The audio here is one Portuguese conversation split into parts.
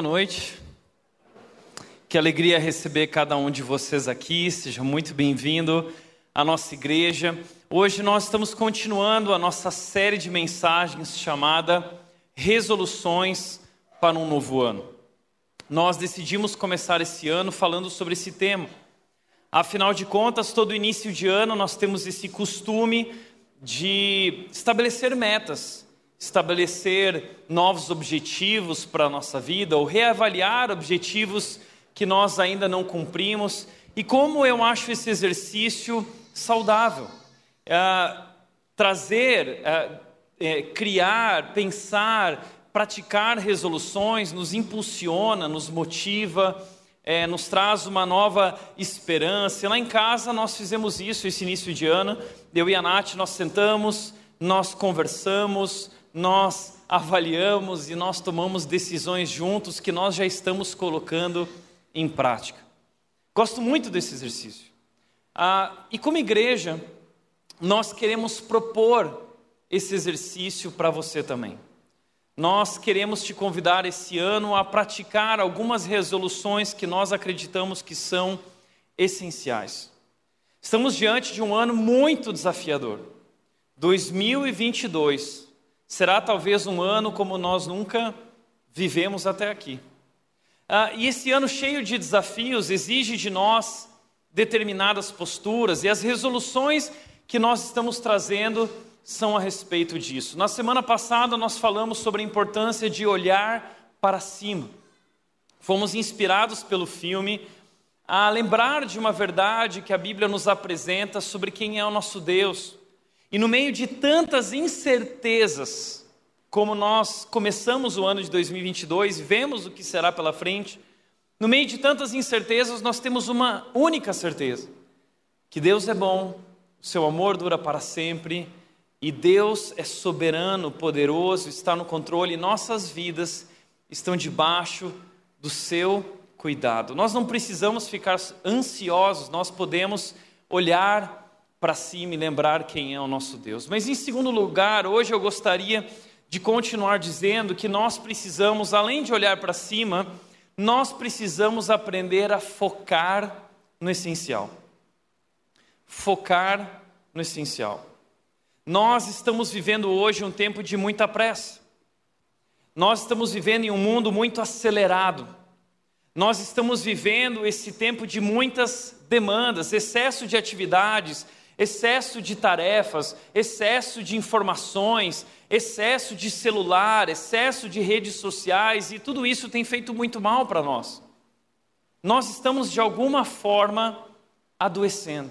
Boa noite. Que alegria receber cada um de vocês aqui. Seja muito bem-vindo à nossa igreja. Hoje nós estamos continuando a nossa série de mensagens chamada Resoluções para um Novo Ano. Nós decidimos começar esse ano falando sobre esse tema. Afinal de contas, todo início de ano nós temos esse costume de estabelecer metas, estabelecer novos objetivos para a nossa vida ou reavaliar objetivos que nós ainda não cumprimos. E como eu acho esse exercício saudável? É, trazer, é, é, criar, pensar, praticar resoluções nos impulsiona, nos motiva. É, nos traz uma nova esperança. Lá em casa nós fizemos isso esse início de ano. Eu e a Nath, nós sentamos, nós conversamos, nós avaliamos e nós tomamos decisões juntos que nós já estamos colocando em prática. Gosto muito desse exercício. Ah, e como igreja, nós queremos propor esse exercício para você também. Nós queremos te convidar esse ano a praticar algumas resoluções que nós acreditamos que são essenciais. Estamos diante de um ano muito desafiador. 2022 será talvez um ano como nós nunca vivemos até aqui. Ah, e esse ano cheio de desafios exige de nós determinadas posturas e as resoluções que nós estamos trazendo são a respeito disso. Na semana passada nós falamos sobre a importância de olhar para cima. Fomos inspirados pelo filme a lembrar de uma verdade que a Bíblia nos apresenta sobre quem é o nosso Deus e no meio de tantas incertezas, como nós começamos o ano de 2022, vemos o que será pela frente, no meio de tantas incertezas, nós temos uma única certeza: que Deus é bom, seu amor dura para sempre e Deus é soberano, poderoso, está no controle, e nossas vidas estão debaixo do seu cuidado. Nós não precisamos ficar ansiosos, nós podemos olhar para cima e lembrar quem é o nosso Deus. Mas em segundo lugar, hoje eu gostaria de continuar dizendo que nós precisamos, além de olhar para cima, nós precisamos aprender a focar no essencial. Focar no essencial. Nós estamos vivendo hoje um tempo de muita pressa. Nós estamos vivendo em um mundo muito acelerado. Nós estamos vivendo esse tempo de muitas demandas, excesso de atividades, excesso de tarefas, excesso de informações, excesso de celular, excesso de redes sociais, e tudo isso tem feito muito mal para nós. Nós estamos, de alguma forma, adoecendo.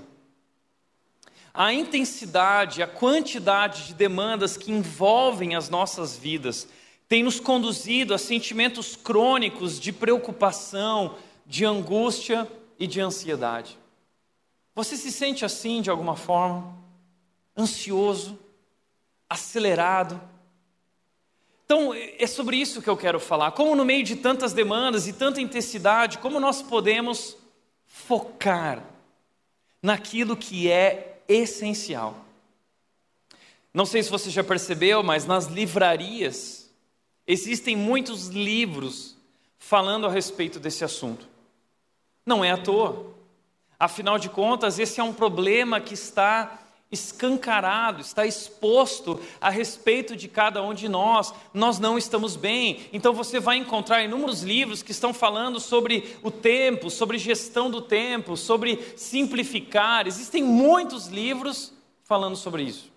A intensidade, a quantidade de demandas que envolvem as nossas vidas tem nos conduzido a sentimentos crônicos de preocupação, de angústia e de ansiedade. Você se sente assim de alguma forma? Ansioso? Acelerado? Então, é sobre isso que eu quero falar. Como no meio de tantas demandas e tanta intensidade, como nós podemos focar naquilo que é essencial. Não sei se você já percebeu, mas nas livrarias existem muitos livros falando a respeito desse assunto. Não é à toa. Afinal de contas, esse é um problema que está escancarado, está exposto a respeito de cada um de nós. Nós não estamos bem. Então você vai encontrar inúmeros livros que estão falando sobre o tempo, sobre gestão do tempo, sobre simplificar. Existem muitos livros falando sobre isso.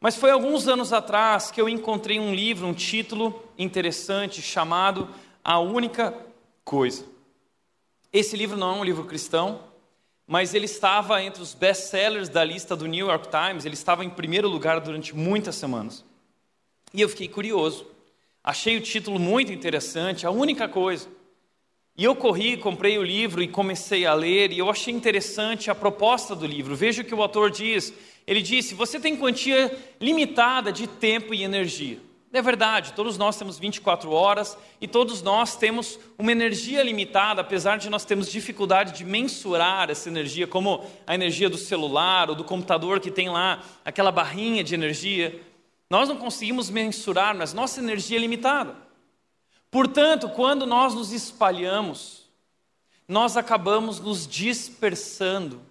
Mas foi alguns anos atrás que eu encontrei um livro, um título interessante chamado A Única Coisa. Esse livro não é um livro cristão, mas ele estava entre os best-sellers da lista do New York Times, ele estava em primeiro lugar durante muitas semanas. E eu fiquei curioso. Achei o título muito interessante, a única coisa. E eu corri, comprei o livro e comecei a ler, e eu achei interessante a proposta do livro. Veja o que o autor diz. Ele disse: Você tem quantia limitada de tempo e energia. É verdade, todos nós temos 24 horas e todos nós temos uma energia limitada, apesar de nós termos dificuldade de mensurar essa energia, como a energia do celular ou do computador que tem lá aquela barrinha de energia. Nós não conseguimos mensurar, mas nossa energia é limitada. Portanto, quando nós nos espalhamos, nós acabamos nos dispersando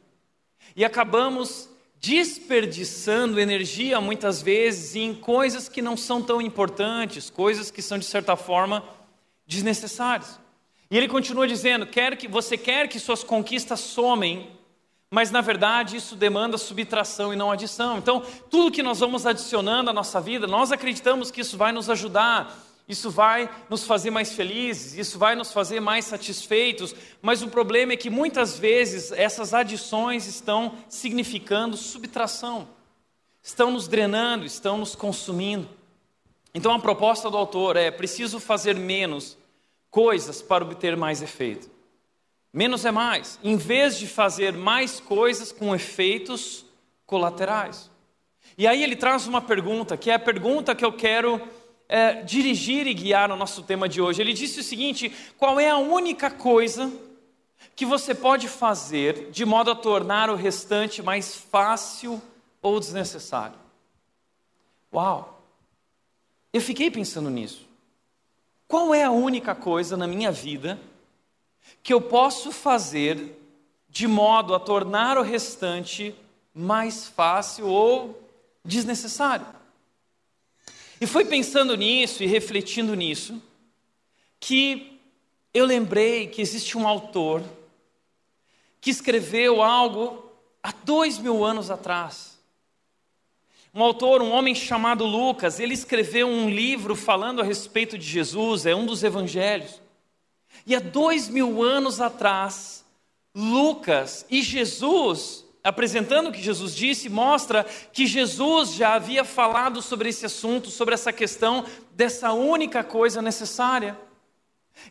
e acabamos desperdiçando energia muitas vezes em coisas que não são tão importantes, coisas que são de certa forma desnecessárias. E ele continua dizendo: quer que você quer que suas conquistas somem, mas na verdade isso demanda subtração e não adição. Então, tudo que nós vamos adicionando à nossa vida, nós acreditamos que isso vai nos ajudar, isso vai nos fazer mais felizes, isso vai nos fazer mais satisfeitos, mas o problema é que muitas vezes essas adições estão significando subtração, estão nos drenando, estão nos consumindo. Então a proposta do autor é: preciso fazer menos coisas para obter mais efeito. Menos é mais, em vez de fazer mais coisas com efeitos colaterais. E aí ele traz uma pergunta, que é a pergunta que eu quero é, dirigir e guiar o nosso tema de hoje. Ele disse o seguinte: qual é a única coisa que você pode fazer de modo a tornar o restante mais fácil ou desnecessário? Uau! Eu fiquei pensando nisso. Qual é a única coisa na minha vida que eu posso fazer de modo a tornar o restante mais fácil ou desnecessário? E foi pensando nisso e refletindo nisso que eu lembrei que existe um autor que escreveu algo há dois mil anos atrás um autor, um homem chamado Lucas, ele escreveu um livro falando a respeito de Jesus, é um dos evangelhos. E há dois mil anos atrás, Lucas e Jesus, apresentando o que Jesus disse, mostra que Jesus já havia falado sobre esse assunto, sobre essa questão dessa única coisa necessária.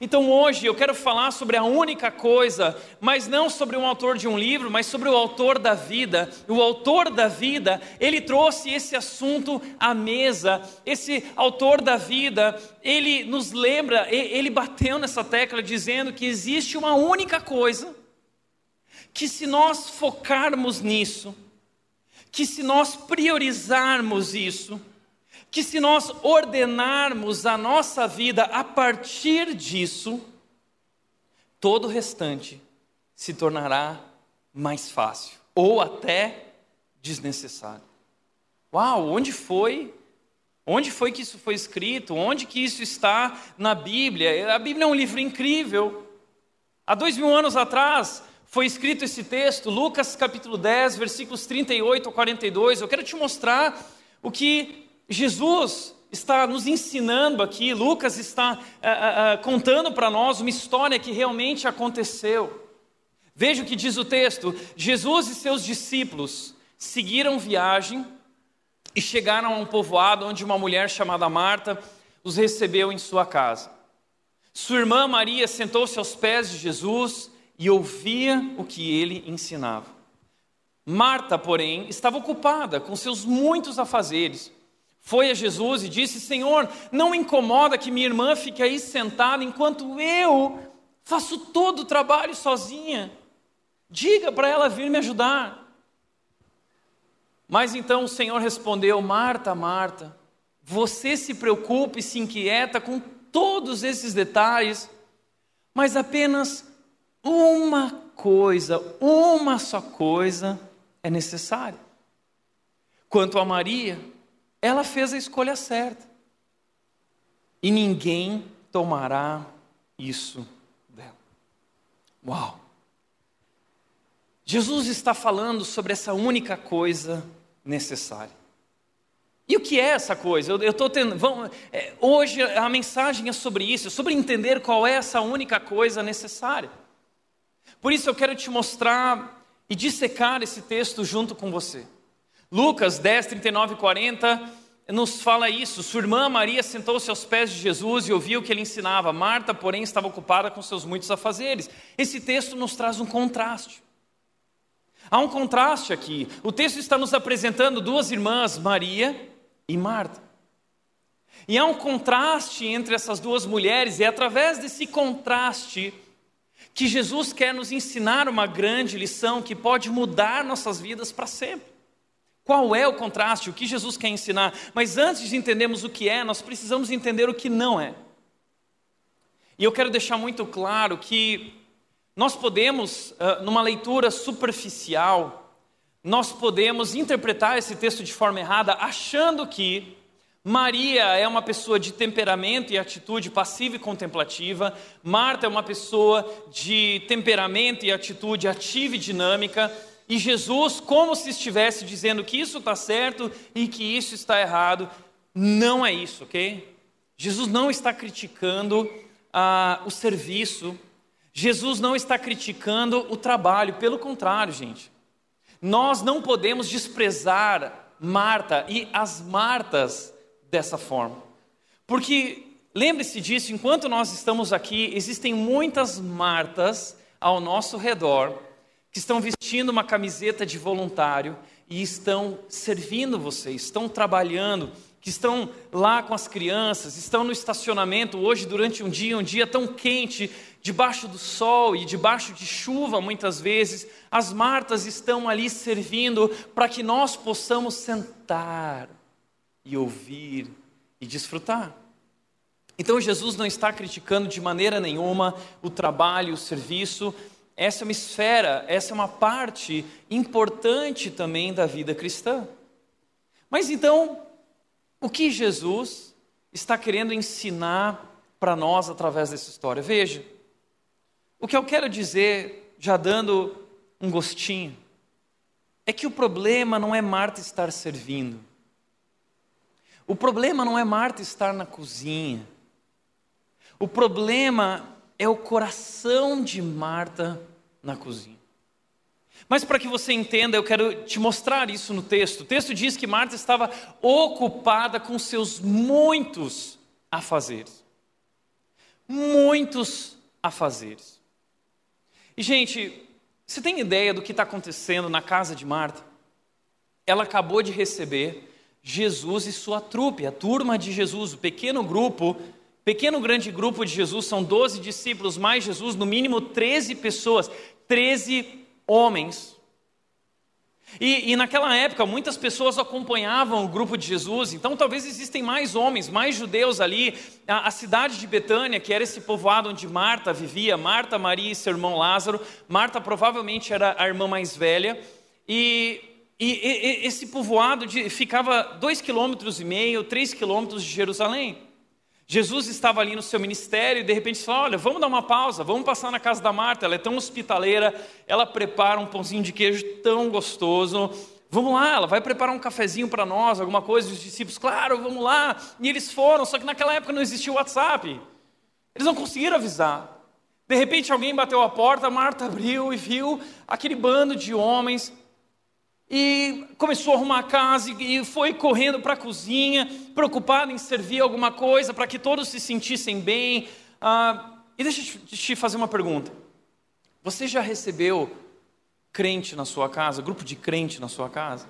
Então hoje eu quero falar sobre a única coisa, mas não sobre um autor de um livro, mas sobre o autor da vida. O autor da vida, ele trouxe esse assunto à mesa. Esse autor da vida, ele nos lembra, ele bateu nessa tecla dizendo que existe uma única coisa que se nós focarmos nisso, que se nós priorizarmos isso, que se nós ordenarmos a nossa vida a partir disso, todo o restante se tornará mais fácil ou até desnecessário. Uau, onde foi? Onde foi que isso foi escrito? Onde que isso está na Bíblia? A Bíblia é um livro incrível. Há dois mil anos atrás foi escrito esse texto, Lucas capítulo 10, versículos 38 a 42. Eu quero te mostrar o que Jesus está nos ensinando aqui, Lucas está uh, uh, uh, contando para nós uma história que realmente aconteceu. Veja o que diz o texto: Jesus e seus discípulos seguiram viagem e chegaram a um povoado onde uma mulher chamada Marta os recebeu em sua casa. Sua irmã Maria sentou-se aos pés de Jesus e ouvia o que ele ensinava. Marta, porém, estava ocupada com seus muitos afazeres foi a Jesus e disse: Senhor, não incomoda que minha irmã fique aí sentada enquanto eu faço todo o trabalho sozinha. Diga para ela vir me ajudar. Mas então o Senhor respondeu: Marta, Marta, você se preocupa e se inquieta com todos esses detalhes, mas apenas uma coisa, uma só coisa é necessária. Quanto a Maria, ela fez a escolha certa. E ninguém tomará isso dela. Uau! Jesus está falando sobre essa única coisa necessária. E o que é essa coisa? Eu estou tendo. Vamos, é, hoje a mensagem é sobre isso, sobre entender qual é essa única coisa necessária. Por isso eu quero te mostrar e dissecar esse texto junto com você. Lucas 10, 39 e 40 nos fala isso. Sua irmã Maria sentou-se aos pés de Jesus e ouviu o que ele ensinava. Marta, porém, estava ocupada com seus muitos afazeres. Esse texto nos traz um contraste. Há um contraste aqui. O texto está nos apresentando duas irmãs, Maria e Marta. E há um contraste entre essas duas mulheres, e é através desse contraste que Jesus quer nos ensinar uma grande lição que pode mudar nossas vidas para sempre. Qual é o contraste? O que Jesus quer ensinar? Mas antes de entendermos o que é, nós precisamos entender o que não é. E eu quero deixar muito claro que nós podemos, numa leitura superficial, nós podemos interpretar esse texto de forma errada, achando que Maria é uma pessoa de temperamento e atitude passiva e contemplativa, Marta é uma pessoa de temperamento e atitude ativa e dinâmica, e Jesus, como se estivesse dizendo que isso está certo e que isso está errado, não é isso, ok? Jesus não está criticando ah, o serviço, Jesus não está criticando o trabalho, pelo contrário, gente. Nós não podemos desprezar Marta e as Martas dessa forma, porque lembre-se disso, enquanto nós estamos aqui, existem muitas Martas ao nosso redor que estão vestindo uma camiseta de voluntário e estão servindo você, estão trabalhando, que estão lá com as crianças, estão no estacionamento hoje durante um dia, um dia tão quente, debaixo do sol e debaixo de chuva muitas vezes, as Martas estão ali servindo para que nós possamos sentar e ouvir e desfrutar. Então Jesus não está criticando de maneira nenhuma o trabalho, o serviço, essa é uma esfera, essa é uma parte importante também da vida cristã. Mas então, o que Jesus está querendo ensinar para nós através dessa história? Veja, o que eu quero dizer, já dando um gostinho, é que o problema não é Marta estar servindo. O problema não é Marta estar na cozinha. O problema é o coração de Marta na cozinha. Mas para que você entenda, eu quero te mostrar isso no texto. O texto diz que Marta estava ocupada com seus muitos afazeres. Muitos afazeres. E, gente, você tem ideia do que está acontecendo na casa de Marta? Ela acabou de receber Jesus e sua trupe, a turma de Jesus, o pequeno grupo, pequeno grande grupo de Jesus, são 12 discípulos, mais Jesus, no mínimo 13 pessoas, 13 homens. E, e, naquela época, muitas pessoas acompanhavam o grupo de Jesus, então talvez existem mais homens, mais judeus ali. A, a, cidade de Betânia, que era esse povoado onde Marta vivia, Marta, Maria e seu irmão Lázaro. Marta provavelmente era a irmã mais velha. E, e, e esse povoado de, ficava dois quilômetros e meio, três quilômetros de Jerusalém. Jesus estava ali no seu ministério e de repente falou: Olha, vamos dar uma pausa, vamos passar na casa da Marta. Ela é tão hospitaleira, ela prepara um pãozinho de queijo tão gostoso. Vamos lá, ela vai preparar um cafezinho para nós, alguma coisa. Os discípulos, claro, vamos lá. E eles foram, só que naquela época não existia o WhatsApp. Eles não conseguiram avisar. De repente alguém bateu a porta, Marta abriu e viu aquele bando de homens e começou a arrumar a casa e foi correndo para a cozinha, preocupado em servir alguma coisa para que todos se sentissem bem. Ah, e deixa eu te fazer uma pergunta: você já recebeu crente na sua casa, grupo de crente na sua casa?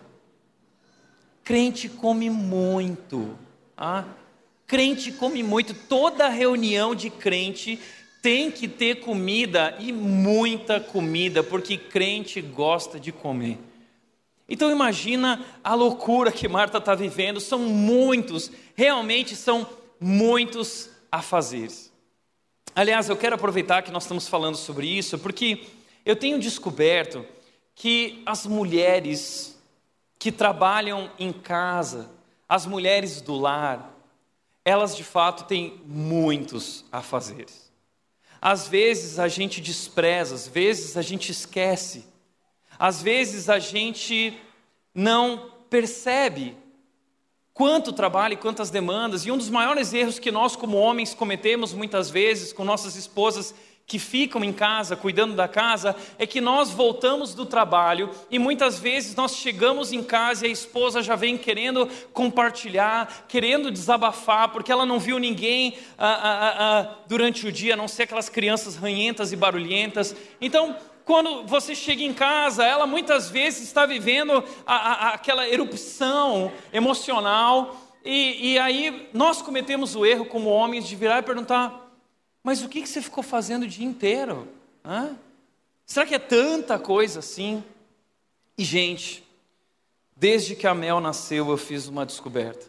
Crente come muito. Ah? Crente come muito. Toda reunião de crente tem que ter comida e muita comida, porque crente gosta de comer. Então imagina a loucura que Marta está vivendo, são muitos, realmente são muitos afazeres. Aliás, eu quero aproveitar que nós estamos falando sobre isso, porque eu tenho descoberto que as mulheres que trabalham em casa, as mulheres do lar, elas de fato têm muitos afazeres. Às vezes a gente despreza, às vezes a gente esquece às vezes a gente não percebe quanto trabalho e quantas demandas, e um dos maiores erros que nós, como homens, cometemos muitas vezes com nossas esposas que ficam em casa, cuidando da casa, é que nós voltamos do trabalho e muitas vezes nós chegamos em casa e a esposa já vem querendo compartilhar, querendo desabafar, porque ela não viu ninguém ah, ah, ah, durante o dia, a não ser aquelas crianças ranhentas e barulhentas. Então, quando você chega em casa, ela muitas vezes está vivendo a, a, aquela erupção emocional, e, e, aí nós cometemos o erro como homens de virar e perguntar: mas o que, que você ficou fazendo o dia inteiro? Hã? Será que é tanta coisa assim? E, gente, desde que a Mel nasceu, eu fiz uma descoberta.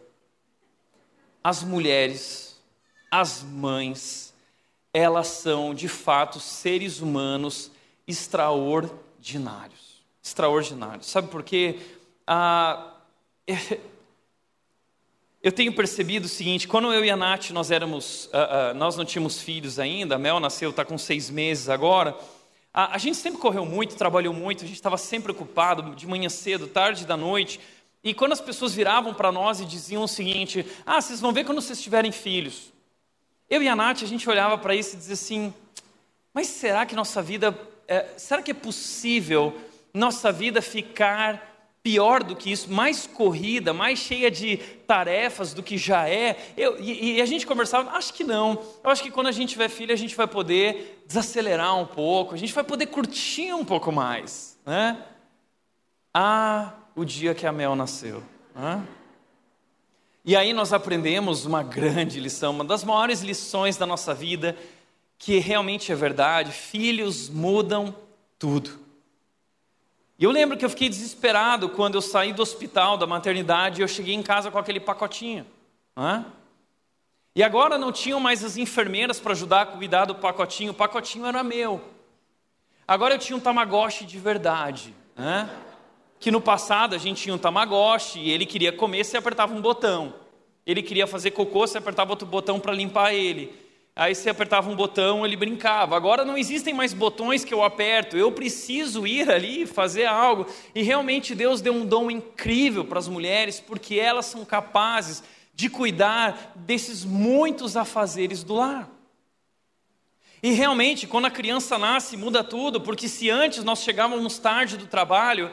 As mulheres, as mães, elas são de fato seres humanos extraordinários. Extraordinários. Sabe por quê? Ah, eu tenho percebido o seguinte: quando eu e a Nath nós éramos, ah, ah, nós não tínhamos filhos ainda, a Mel nasceu, está com seis meses agora. A, a gente sempre correu muito, trabalhou muito, a gente estava sempre ocupado, de manhã cedo, tarde da noite. E quando as pessoas viravam para nós e diziam o seguinte: Ah, vocês vão ver quando vocês tiverem filhos. Eu e a Nath, a gente olhava para isso e dizia assim: Mas será que nossa vida, é, será que é possível nossa vida ficar pior do que isso, mais corrida, mais cheia de tarefas do que já é. Eu, e, e, a gente conversava, acho que não. Eu acho que quando a gente tiver filho, a gente vai poder desacelerar um pouco, a gente vai poder curtir um pouco mais. Né? Ah, o dia que a Mel nasceu. Né? E aí nós aprendemos uma grande lição, uma das maiores lições da nossa vida, que realmente é verdade: filhos mudam tudo. E eu lembro que eu fiquei desesperado quando eu saí do hospital, da maternidade, e eu cheguei em casa com aquele pacotinho. Né? E agora não tinham mais as enfermeiras para ajudar a cuidar do pacotinho, o pacotinho era meu. Agora eu tinha um tamagotchi de verdade. Né? Que no passado a gente tinha um tamagotchi e ele queria comer, você apertava um botão. Ele queria fazer cocô, você apertava outro botão para limpar ele. Aí você apertava um botão, ele brincava. Agora não existem mais botões que eu aperto. Eu preciso ir ali fazer algo. E realmente Deus deu um dom incrível para as mulheres, porque elas são capazes de cuidar desses muitos afazeres do lar. E realmente, quando a criança nasce, muda tudo, porque se antes nós chegávamos tarde do trabalho,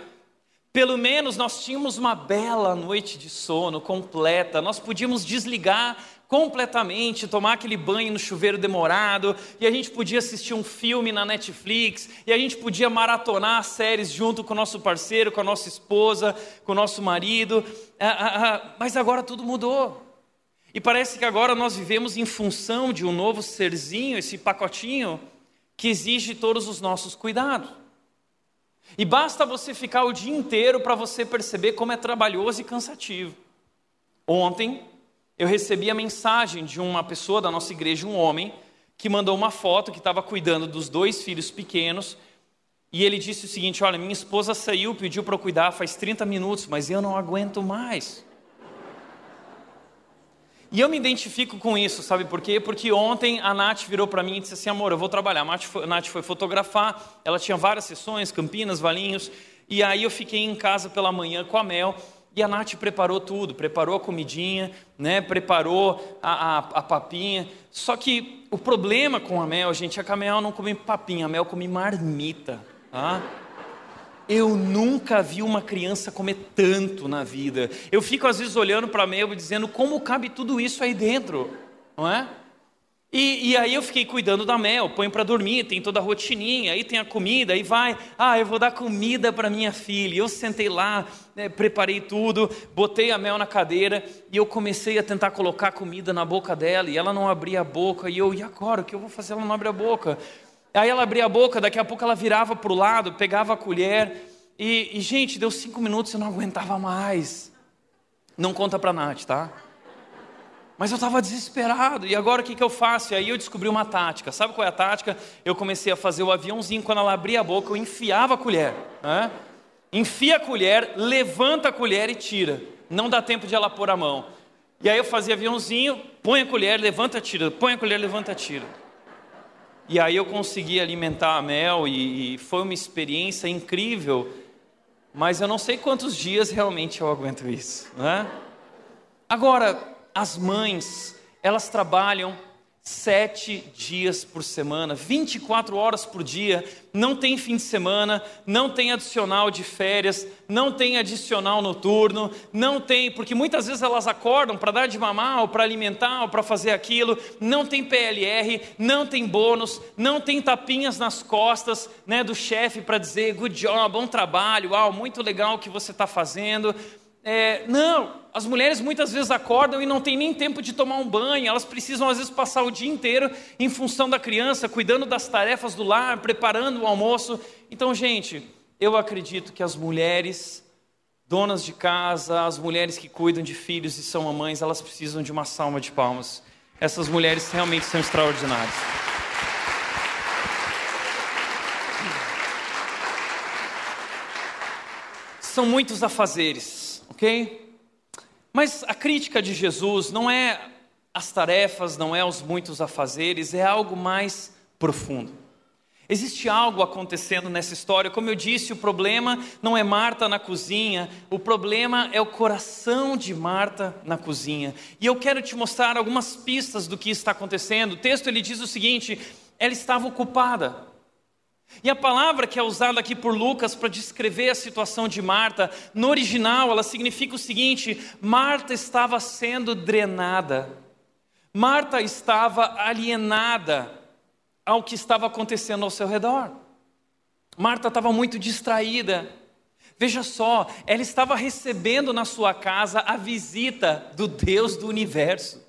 pelo menos nós tínhamos uma bela noite de sono completa, nós podíamos desligar completamente, tomar aquele banho no chuveiro demorado, e a gente podia assistir um filme na Netflix, e a gente podia maratonar séries junto com o nosso parceiro, com a nossa esposa, com o nosso marido, ah, ah, ah, mas agora tudo mudou. E parece que agora nós vivemos em função de um novo serzinho, esse pacotinho, que exige todos os nossos cuidados. E basta você ficar o dia inteiro para você perceber como é trabalhoso e cansativo. Ontem, eu recebi a mensagem de uma pessoa da nossa igreja, um homem, que mandou uma foto que estava cuidando dos dois filhos pequenos. E ele disse o seguinte: Olha, minha esposa saiu, pediu para eu cuidar faz 30 minutos, mas eu não aguento mais. E eu me identifico com isso, sabe por quê? Porque ontem a Nath virou para mim e disse assim: Amor, eu vou trabalhar. A Nath, foi, a Nath foi fotografar, ela tinha várias sessões, Campinas, Valinhos. E aí eu fiquei em casa pela manhã com a Mel. E a Nath preparou tudo, preparou a comidinha, né, preparou a, a, a, papinha. Só que o problema com a Mel, gente, é que a Mel não come papinha, a Mel come marmita. Tá? Eu nunca vi uma criança comer tanto na vida. Eu fico às vezes olhando para a Mel e dizendo como cabe tudo isso aí dentro, não é? E, e, aí eu fiquei cuidando da Mel, põe para dormir, tem toda a rotininha, aí tem a comida, aí vai, ah, eu vou dar comida para minha filha. Eu sentei lá, né, preparei tudo, botei a Mel na cadeira e eu comecei a tentar colocar comida na boca dela e ela não abria a boca. E eu, e agora, o que eu vou fazer? Ela não abre a boca. Aí ela abria a boca, daqui a pouco ela virava para o lado, pegava a colher e, e, gente, deu cinco minutos e eu não aguentava mais. Não conta para Nath, tá? Mas eu estava desesperado, e agora o que, que eu faço? E aí eu descobri uma tática. Sabe qual é a tática? Eu comecei a fazer o aviãozinho, quando ela abria a boca, eu enfiava a colher. Né? Enfia a colher, levanta a colher e tira. Não dá tempo de ela pôr a mão. E aí eu fazia aviãozinho, põe a colher, levanta, tira, põe a colher, levanta, tira. E aí eu consegui alimentar a Mel e, e foi uma experiência incrível. Mas eu não sei quantos dias realmente eu aguento isso. Né? Agora, as mães, elas trabalham sete dias por semana, 24 horas por dia, não tem fim de semana, não tem adicional de férias, não tem adicional noturno, não tem, porque muitas vezes elas acordam para dar de mamar, ou para alimentar, ou para fazer aquilo, não tem PLR, não tem bônus, não tem tapinhas nas costas né, do chefe para dizer good job, bom trabalho, uau, muito legal o que você está fazendo. É, não, as mulheres muitas vezes acordam e não tem nem tempo de tomar um banho, elas precisam às vezes passar o dia inteiro em função da criança, cuidando das tarefas do lar, preparando o almoço. Então, gente, eu acredito que as mulheres donas de casa, as mulheres que cuidam de filhos e são mamães, elas precisam de uma salva de palmas. Essas mulheres realmente são extraordinárias. São muitos afazeres ok? Mas a crítica de Jesus não é as tarefas, não é os muitos afazeres, é algo mais profundo. Existe algo acontecendo nessa história. Como eu disse, o problema não é Marta na cozinha, o problema é o coração de Marta na cozinha. E eu quero te mostrar algumas pistas do que está acontecendo. O texto ele diz o seguinte: ela estava ocupada. E a palavra que é usada aqui por Lucas para descrever a situação de Marta, no original ela significa o seguinte: Marta estava sendo drenada, Marta estava alienada ao que estava acontecendo ao seu redor. Marta estava muito distraída. Veja só, ela estava recebendo na sua casa a visita do Deus do universo.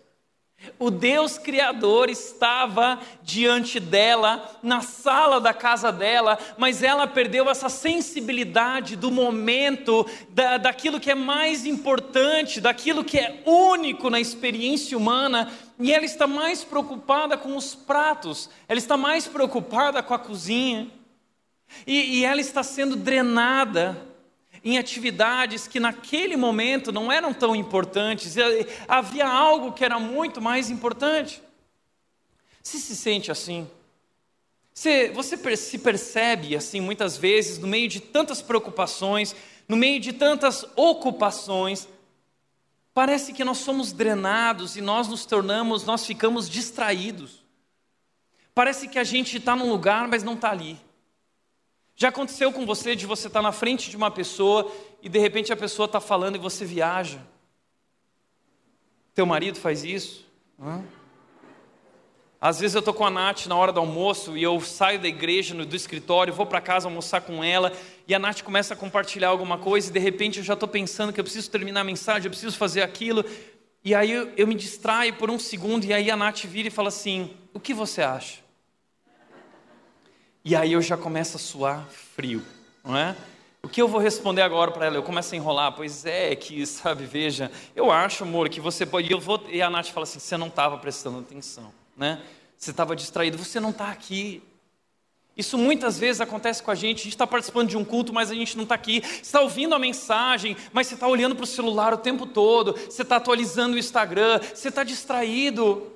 O Deus Criador estava diante dela, na sala da casa dela, mas ela perdeu essa sensibilidade do momento, da, daquilo que é mais importante, daquilo que é único na experiência humana, e ela está mais preocupada com os pratos, ela está mais preocupada com a cozinha, e, e ela está sendo drenada em atividades que naquele momento não eram tão importantes, havia algo que era muito mais importante. Se se sente assim, você, você se percebe assim muitas vezes no meio de tantas preocupações, no meio de tantas ocupações, parece que nós somos drenados e nós nos tornamos, nós ficamos distraídos. Parece que a gente está num lugar, mas não está ali. Já aconteceu com você de você estar tá na frente de uma pessoa e de repente a pessoa está falando e você viaja? Teu marido faz isso? Hã? Às vezes eu estou com a Nath na hora do almoço e eu saio da igreja, do escritório, vou para casa almoçar com ela e a Nath começa a compartilhar alguma coisa e de repente eu já estou pensando que eu preciso terminar a mensagem, eu preciso fazer aquilo. E aí eu, eu me distraio por um segundo e aí a Nath vira e fala assim: O que você acha? E aí eu já começo a suar frio, não é? O que eu vou responder agora para ela? Eu começo a enrolar, pois é que, sabe, veja, eu acho, amor, que você pode. Eu vou, e a Nath fala assim: você não estava prestando atenção, né? Você estava distraído, você não está aqui. Isso muitas vezes acontece com a gente. A gente está participando de um culto, mas a gente não está aqui. Você está ouvindo a mensagem, mas você está olhando para o celular o tempo todo. Você está atualizando o Instagram. Você está distraído.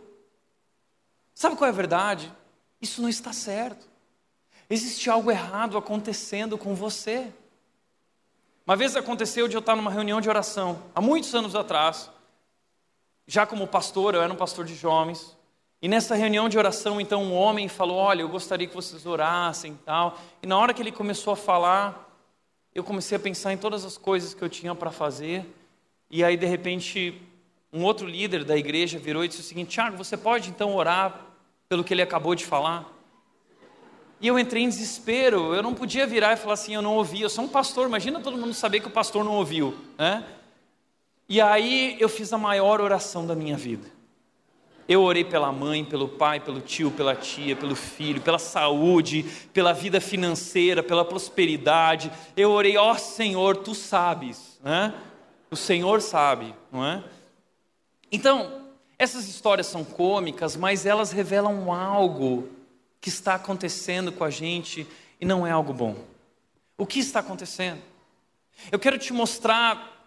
Sabe qual é a verdade? Isso não está certo. Existe algo errado acontecendo com você. Uma vez aconteceu de eu estar numa reunião de oração, há muitos anos atrás, já como pastor, eu era um pastor de jovens, e nessa reunião de oração, então, um homem falou: Olha, eu gostaria que vocês orassem e tal. E na hora que ele começou a falar, eu comecei a pensar em todas as coisas que eu tinha para fazer. E aí, de repente, um outro líder da igreja virou e disse o seguinte: Tiago, você pode então orar pelo que ele acabou de falar? E eu entrei em desespero, eu não podia virar e falar assim, eu não ouvi, eu sou um pastor, imagina todo mundo saber que o pastor não ouviu, né? E aí eu fiz a maior oração da minha vida. Eu orei pela mãe, pelo pai, pelo tio, pela tia, pelo filho, pela saúde, pela vida financeira, pela prosperidade. Eu orei, ó oh, Senhor, tu sabes, né? O Senhor sabe, não é? Então, essas histórias são cômicas, mas elas revelam algo que está acontecendo com a gente e não é algo bom. O que está acontecendo? Eu quero te mostrar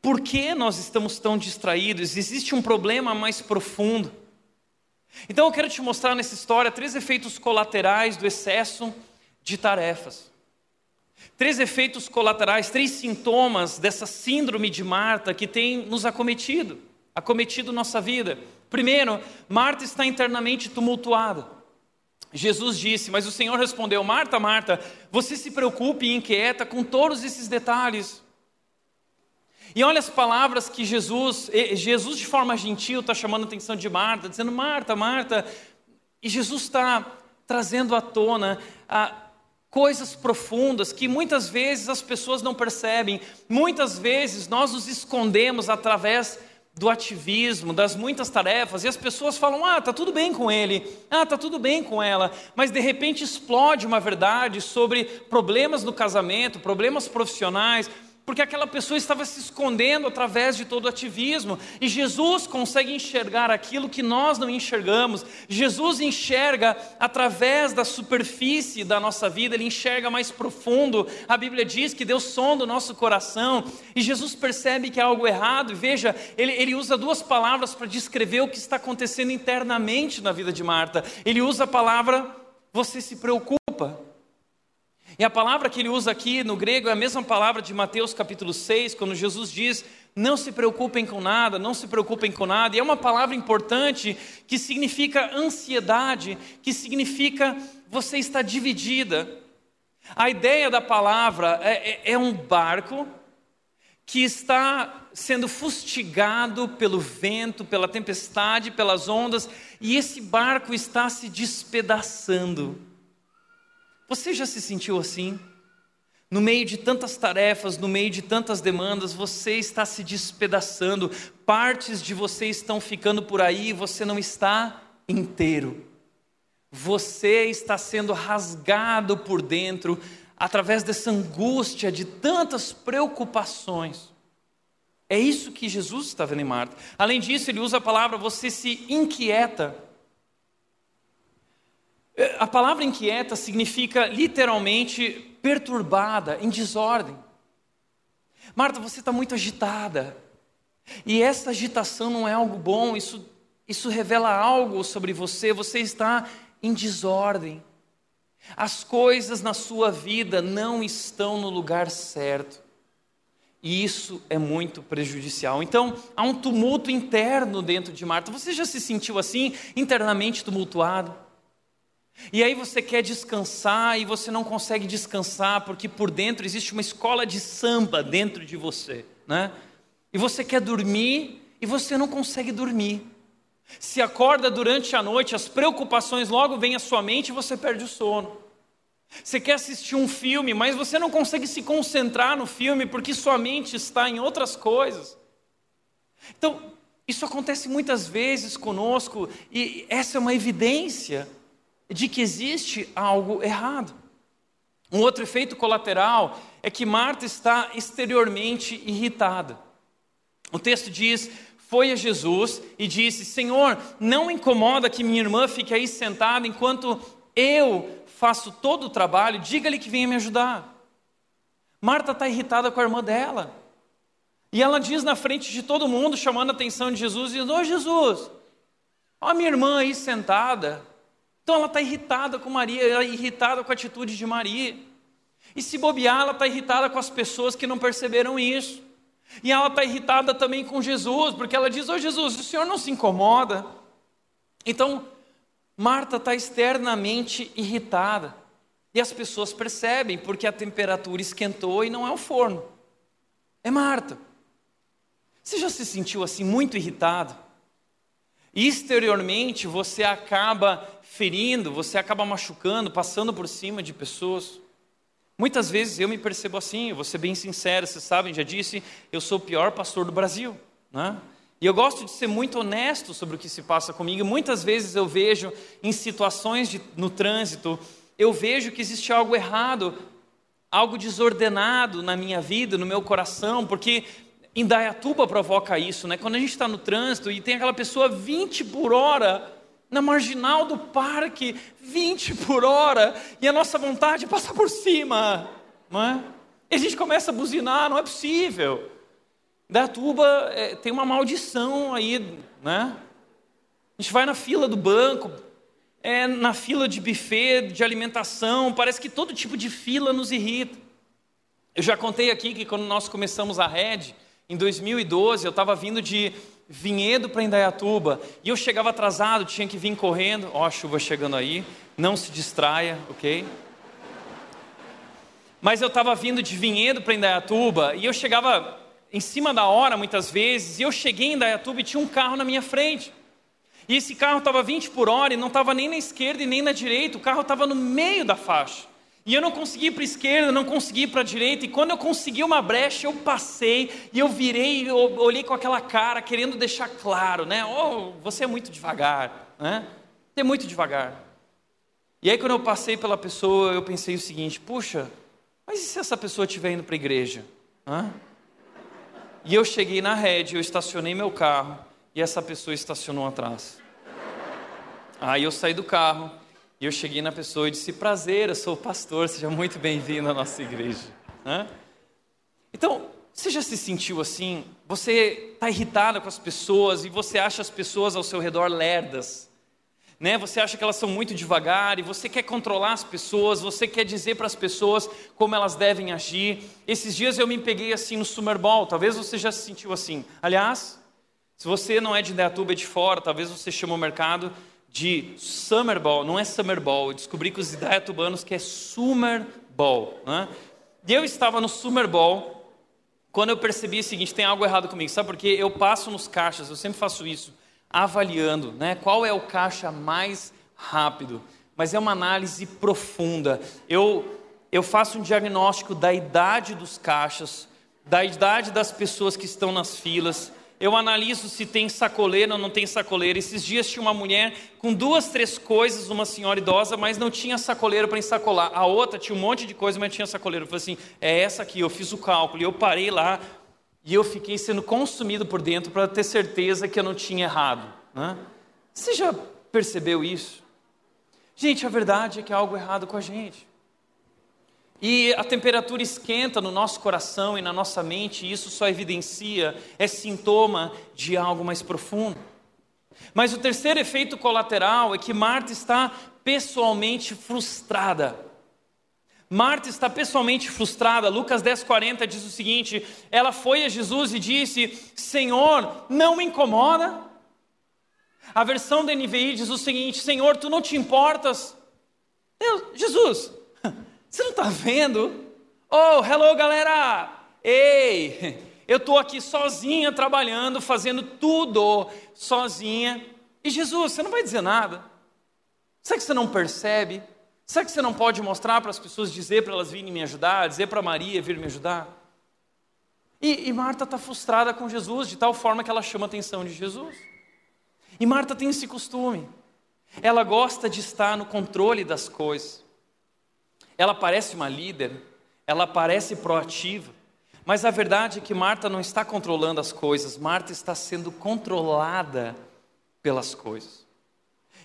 por que nós estamos tão distraídos. Existe um problema mais profundo. Então eu quero te mostrar nessa história três efeitos colaterais do excesso de tarefas. Três efeitos colaterais, três sintomas dessa síndrome de Marta que tem nos acometido, acometido nossa vida. Primeiro, Marta está internamente tumultuada. Jesus disse, mas o Senhor respondeu: Marta, Marta, você se preocupa e inquieta com todos esses detalhes. E olha as palavras que Jesus, Jesus de forma gentil está chamando a atenção de Marta, dizendo: Marta, Marta. E Jesus está trazendo à tona a, coisas profundas que muitas vezes as pessoas não percebem, muitas vezes nós nos escondemos através do ativismo, das muitas tarefas, e as pessoas falam: ah, tá tudo bem com ele, ah, tá tudo bem com ela, mas de repente explode uma verdade sobre problemas no casamento, problemas profissionais, porque aquela pessoa estava se escondendo através de todo o ativismo, e Jesus consegue enxergar aquilo que nós não enxergamos. Jesus enxerga através da superfície da nossa vida, ele enxerga mais profundo. A Bíblia diz que Deus sonda o nosso coração, e Jesus percebe que há algo errado, e veja, ele, ele usa duas palavras para descrever o que está acontecendo internamente na vida de Marta. Ele usa a palavra você se preocupa. E a palavra que ele usa aqui no grego é a mesma palavra de Mateus capítulo 6, quando Jesus diz: Não se preocupem com nada, não se preocupem com nada. E é uma palavra importante que significa ansiedade, que significa você está dividida. A ideia da palavra é, é, é um barco que está sendo fustigado pelo vento, pela tempestade, pelas ondas, e esse barco está se despedaçando. Você já se sentiu assim? No meio de tantas tarefas, no meio de tantas demandas, você está se despedaçando, partes de você estão ficando por aí e você não está inteiro. Você está sendo rasgado por dentro através dessa angústia de tantas preocupações. É isso que Jesus está vendo em Marta. Além disso, ele usa a palavra você se inquieta. A palavra inquieta significa literalmente perturbada, em desordem. Marta, você está muito agitada. E essa agitação não é algo bom, isso, isso revela algo sobre você. Você está em desordem. As coisas na sua vida não estão no lugar certo. E isso é muito prejudicial. Então, há um tumulto interno dentro de Marta. Você já se sentiu assim, internamente tumultuado? E aí você quer descansar e você não consegue descansar porque por dentro existe uma escola de samba dentro de você, né? E você quer dormir e você não consegue dormir. Se acorda durante a noite, as preocupações logo vêm à sua mente e você perde o sono. Você quer assistir um filme, mas você não consegue se concentrar no filme porque sua mente está em outras coisas. Então, isso acontece muitas vezes conosco e essa é uma evidência de que existe algo errado. Um outro efeito colateral é que Marta está exteriormente irritada. O texto diz: Foi a Jesus e disse: Senhor, não incomoda que minha irmã fique aí sentada enquanto eu faço todo o trabalho, diga-lhe que venha me ajudar. Marta está irritada com a irmã dela. E ela diz na frente de todo mundo, chamando a atenção de Jesus, diz: Ô Jesus, a minha irmã aí sentada, então ela está irritada com Maria, ela é irritada com a atitude de Maria. E se bobear, ela está irritada com as pessoas que não perceberam isso. E ela está irritada também com Jesus, porque ela diz: Ô oh, Jesus, o senhor não se incomoda? Então, Marta está externamente irritada. E as pessoas percebem, porque a temperatura esquentou e não é o forno. É Marta. Você já se sentiu assim muito irritado? Exteriormente você acaba ferindo, você acaba machucando, passando por cima de pessoas. Muitas vezes eu me percebo assim, eu vou ser bem sincero, vocês sabem, já disse, eu sou o pior pastor do Brasil. Né? E eu gosto de ser muito honesto sobre o que se passa comigo. Muitas vezes eu vejo em situações de, no trânsito, eu vejo que existe algo errado, algo desordenado na minha vida, no meu coração, porque Indaiatuba provoca isso, né? Quando a gente está no trânsito e tem aquela pessoa 20 por hora na marginal do parque, 20 por hora, e a nossa vontade é passar por cima, não é? E a gente começa a buzinar, não é possível. Datuba é, tem uma maldição aí, né? A gente vai na fila do banco, é, na fila de buffet, de alimentação, parece que todo tipo de fila nos irrita. Eu já contei aqui que quando nós começamos a Red, em 2012, eu estava vindo de Vinhedo para Indaiatuba. E eu chegava atrasado, tinha que vir correndo. Ó, a chuva chegando aí. Não se distraia, ok? Mas eu estava vindo de Vinhedo para Indaiatuba e eu chegava em cima da hora muitas vezes. E eu cheguei em Indaiatuba e tinha um carro na minha frente. E esse carro estava 20 por hora e não estava nem na esquerda e nem na direita. O carro estava no meio da faixa. E eu não consegui ir para a esquerda, não consegui ir para a direita. E quando eu consegui uma brecha, eu passei e eu virei e olhei com aquela cara, querendo deixar claro, né? Oh, você é muito devagar, né? Você é muito devagar. E aí, quando eu passei pela pessoa, eu pensei o seguinte: puxa, mas e se essa pessoa estiver indo para a igreja? Hã? E eu cheguei na rede, eu estacionei meu carro e essa pessoa estacionou atrás. Aí eu saí do carro e eu cheguei na pessoa e disse: Prazer, eu sou o pastor, seja muito bem-vindo à nossa igreja. Hã? Então, você já se sentiu assim? Você está irritado com as pessoas e você acha as pessoas ao seu redor lerdas. Né? Você acha que elas são muito devagar e você quer controlar as pessoas, você quer dizer para as pessoas como elas devem agir. Esses dias eu me peguei assim no Summer Ball, talvez você já se sentiu assim. Aliás, se você não é de Indaiatuba, é de fora, talvez você chame o mercado de Summer Ball, não é Summer Ball. Eu descobri que os Indaiatubanos que é Summer Ball. Né? E eu estava no Summer Ball quando eu percebi o seguinte, tem algo errado comigo, sabe por quê? Eu passo nos caixas, eu sempre faço isso, avaliando, né? Qual é o caixa mais rápido? Mas é uma análise profunda. Eu eu faço um diagnóstico da idade dos caixas, da idade das pessoas que estão nas filas, eu analiso se tem sacoleira ou não tem sacoleira. Esses dias tinha uma mulher com duas, três coisas, uma senhora idosa, mas não tinha sacoleira para ensacolar. A outra tinha um monte de coisa, mas tinha sacoleira. Eu falei assim: é essa aqui. Eu fiz o cálculo e eu parei lá e eu fiquei sendo consumido por dentro para ter certeza que eu não tinha errado. Né? Você já percebeu isso? Gente, a verdade é que há algo errado com a gente. E a temperatura esquenta no nosso coração e na nossa mente, e isso só evidencia, é sintoma de algo mais profundo. Mas o terceiro efeito colateral é que Marta está pessoalmente frustrada. Marta está pessoalmente frustrada. Lucas 10:40 diz o seguinte: ela foi a Jesus e disse: Senhor, não me incomoda. A versão da NVI diz o seguinte: Senhor, tu não te importas. Deus, Jesus, você não está vendo? Oh, hello galera! Ei, eu estou aqui sozinha trabalhando, fazendo tudo sozinha. E Jesus, você não vai dizer nada? Será que você não percebe? Será que você não pode mostrar para as pessoas, dizer para elas virem me ajudar, dizer para Maria vir me ajudar? E, e Marta está frustrada com Jesus, de tal forma que ela chama a atenção de Jesus. E Marta tem esse costume. Ela gosta de estar no controle das coisas. Ela parece uma líder, ela parece proativa, mas a verdade é que Marta não está controlando as coisas, Marta está sendo controlada pelas coisas.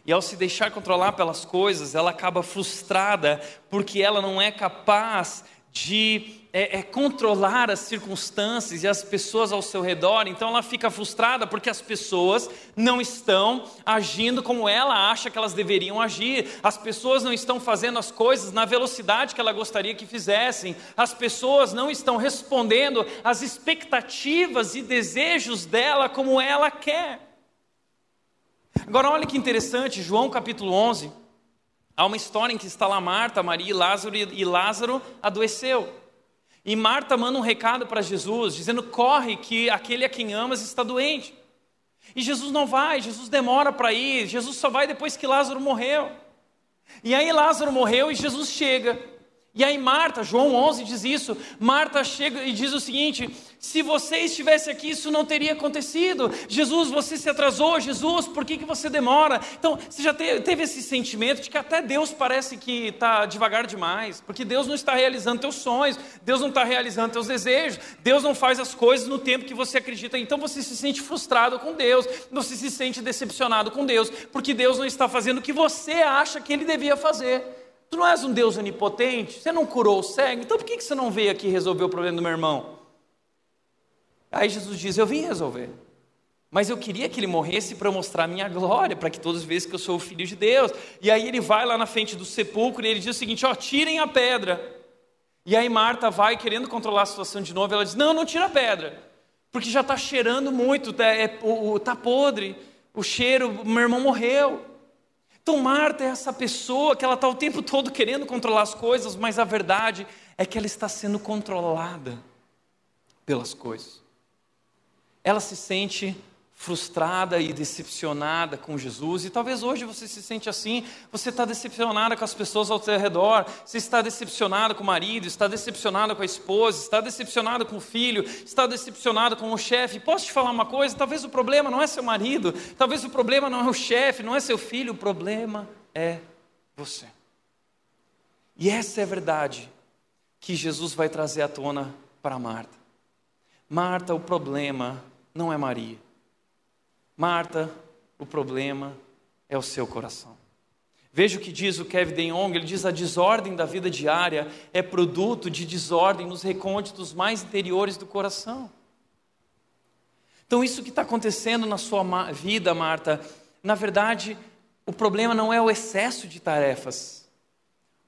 E ao se deixar controlar pelas coisas, ela acaba frustrada porque ela não é capaz de é, é, controlar as circunstâncias e as pessoas ao seu redor, então ela fica frustrada porque as pessoas não estão agindo como ela acha que elas deveriam agir, as pessoas não estão fazendo as coisas na velocidade que ela gostaria que fizessem, as pessoas não estão respondendo às expectativas e desejos dela como ela quer. Agora, olha que interessante, João capítulo 11. Há uma história em que está lá Marta, Maria e Lázaro, e Lázaro adoeceu. E Marta manda um recado para Jesus, dizendo: corre, que aquele a quem amas está doente. E Jesus não vai, Jesus demora para ir, Jesus só vai depois que Lázaro morreu. E aí Lázaro morreu e Jesus chega. E aí Marta, João 11 diz isso, Marta chega e diz o seguinte: se você estivesse aqui, isso não teria acontecido. Jesus, você se atrasou, Jesus, por que, que você demora? Então, você já teve esse sentimento de que até Deus parece que está devagar demais, porque Deus não está realizando teus sonhos, Deus não está realizando teus desejos, Deus não faz as coisas no tempo que você acredita. Então você se sente frustrado com Deus, você se sente decepcionado com Deus, porque Deus não está fazendo o que você acha que Ele devia fazer. Tu não és um Deus onipotente? Você não curou o cego? Então por que você não veio aqui resolver o problema do meu irmão? Aí Jesus diz: Eu vim resolver. Mas eu queria que ele morresse para mostrar a minha glória, para que todos vejam que eu sou o filho de Deus. E aí ele vai lá na frente do sepulcro e ele diz o seguinte: Ó, tirem a pedra. E aí Marta vai querendo controlar a situação de novo. Ela diz: Não, não tira a pedra, porque já está cheirando muito, está é, tá podre, o cheiro, meu irmão morreu. Então, Marta é essa pessoa que ela está o tempo todo querendo controlar as coisas, mas a verdade é que ela está sendo controlada pelas coisas. Ela se sente frustrada e decepcionada com Jesus, e talvez hoje você se sente assim, você está decepcionada com as pessoas ao seu redor, você está decepcionado com o marido, está decepcionado com a esposa, está decepcionado com o filho, está decepcionado com o chefe. Posso te falar uma coisa? Talvez o problema não é seu marido, talvez o problema não é o chefe, não é seu filho, o problema é você. E essa é a verdade que Jesus vai trazer à tona para Marta. Marta, o problema não é Maria. Marta, o problema é o seu coração. Veja o que diz o Kevin DeYoung, ele diz a desordem da vida diária é produto de desordem nos recônditos mais interiores do coração. Então isso que está acontecendo na sua vida, Marta, na verdade, o problema não é o excesso de tarefas,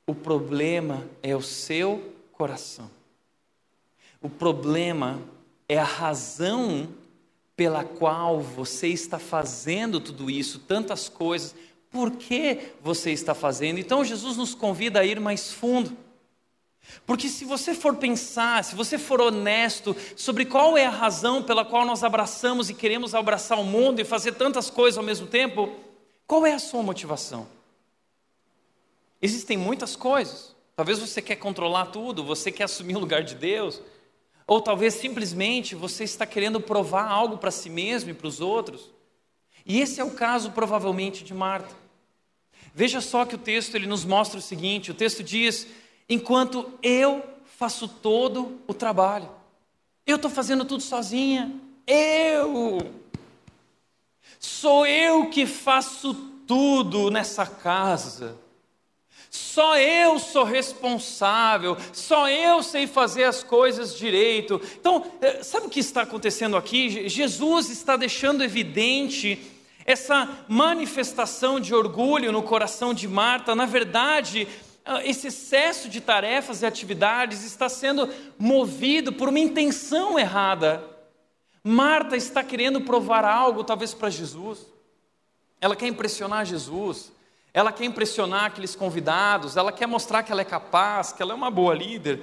o problema é o seu coração. O problema é a razão pela qual você está fazendo tudo isso, tantas coisas, por que você está fazendo. Então Jesus nos convida a ir mais fundo. Porque se você for pensar, se você for honesto sobre qual é a razão pela qual nós abraçamos e queremos abraçar o mundo e fazer tantas coisas ao mesmo tempo, qual é a sua motivação? Existem muitas coisas. Talvez você quer controlar tudo, você quer assumir o lugar de Deus, ou talvez simplesmente você está querendo provar algo para si mesmo e para os outros. E esse é o caso provavelmente de Marta. Veja só que o texto ele nos mostra o seguinte: o texto diz, enquanto eu faço todo o trabalho, eu estou fazendo tudo sozinha, eu, sou eu que faço tudo nessa casa. Só eu sou responsável, só eu sei fazer as coisas direito. Então, eh, sabe o que está acontecendo aqui? Jesus está deixando evidente essa manifestação de orgulho no coração de Marta. Na verdade, ah, esse excesso de tarefas e atividades está sendo movido por uma intenção errada. Marta está querendo provar algo, talvez para Jesus. Ela quer impressionar Jesus. Ela quer impressionar aqueles convidados, ela quer mostrar que ela é capaz, que ela é uma boa líder,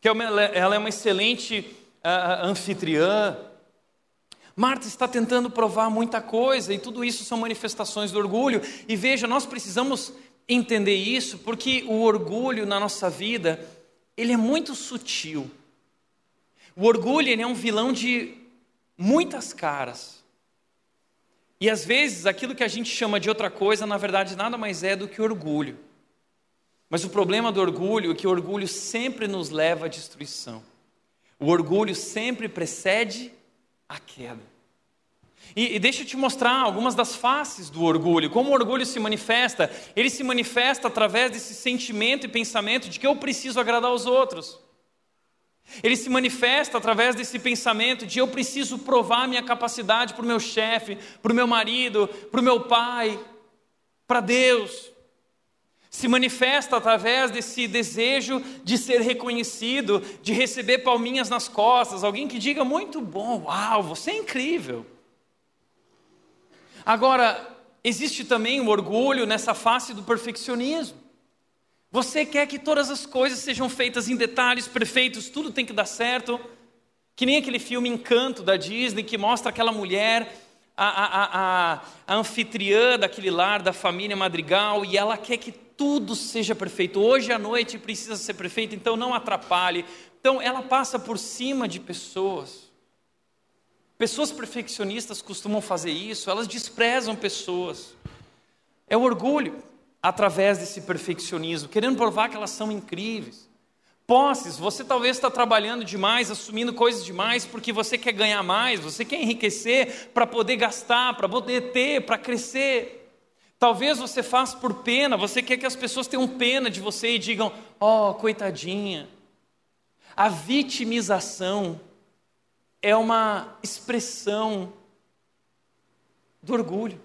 que ela é uma excelente uh, anfitriã. Marta está tentando provar muita coisa e tudo isso são manifestações do orgulho. E veja, nós precisamos entender isso porque o orgulho na nossa vida, ele é muito sutil. O orgulho é um vilão de muitas caras. E às vezes aquilo que a gente chama de outra coisa, na verdade, nada mais é do que orgulho. Mas o problema do orgulho é que o orgulho sempre nos leva à destruição. O orgulho sempre precede a queda. E, e, deixa eu te mostrar algumas das faces do orgulho, como o orgulho se manifesta. Ele se manifesta através desse sentimento e pensamento de que eu preciso agradar os outros. Ele se manifesta através desse pensamento de eu preciso provar minha capacidade para o meu chefe, para o meu marido, para o meu pai, para Deus. Se manifesta através desse desejo de ser reconhecido, de receber palminhas nas costas, alguém que diga muito bom, uau, você é incrível. Agora, existe também o orgulho nessa face do perfeccionismo. Você quer que todas as coisas sejam feitas em detalhes perfeitos, tudo tem que dar certo. Que nem aquele filme Encanto da Disney que mostra aquela mulher, a, a, a, a anfitriã daquele lar, da família Madrigal, e ela quer que tudo seja perfeito. Hoje à noite precisa ser perfeito, então não atrapalhe. Então ela passa por cima de pessoas. Pessoas perfeccionistas costumam fazer isso, elas desprezam pessoas. É o orgulho através desse perfeccionismo, querendo provar que elas são incríveis. Posses, você talvez está trabalhando demais, assumindo coisas demais, porque você quer ganhar mais, você quer enriquecer para poder gastar, para poder ter, para crescer. Talvez você faça por pena, você quer que as pessoas tenham pena de você e digam: oh, coitadinha. A vitimização é uma expressão do orgulho,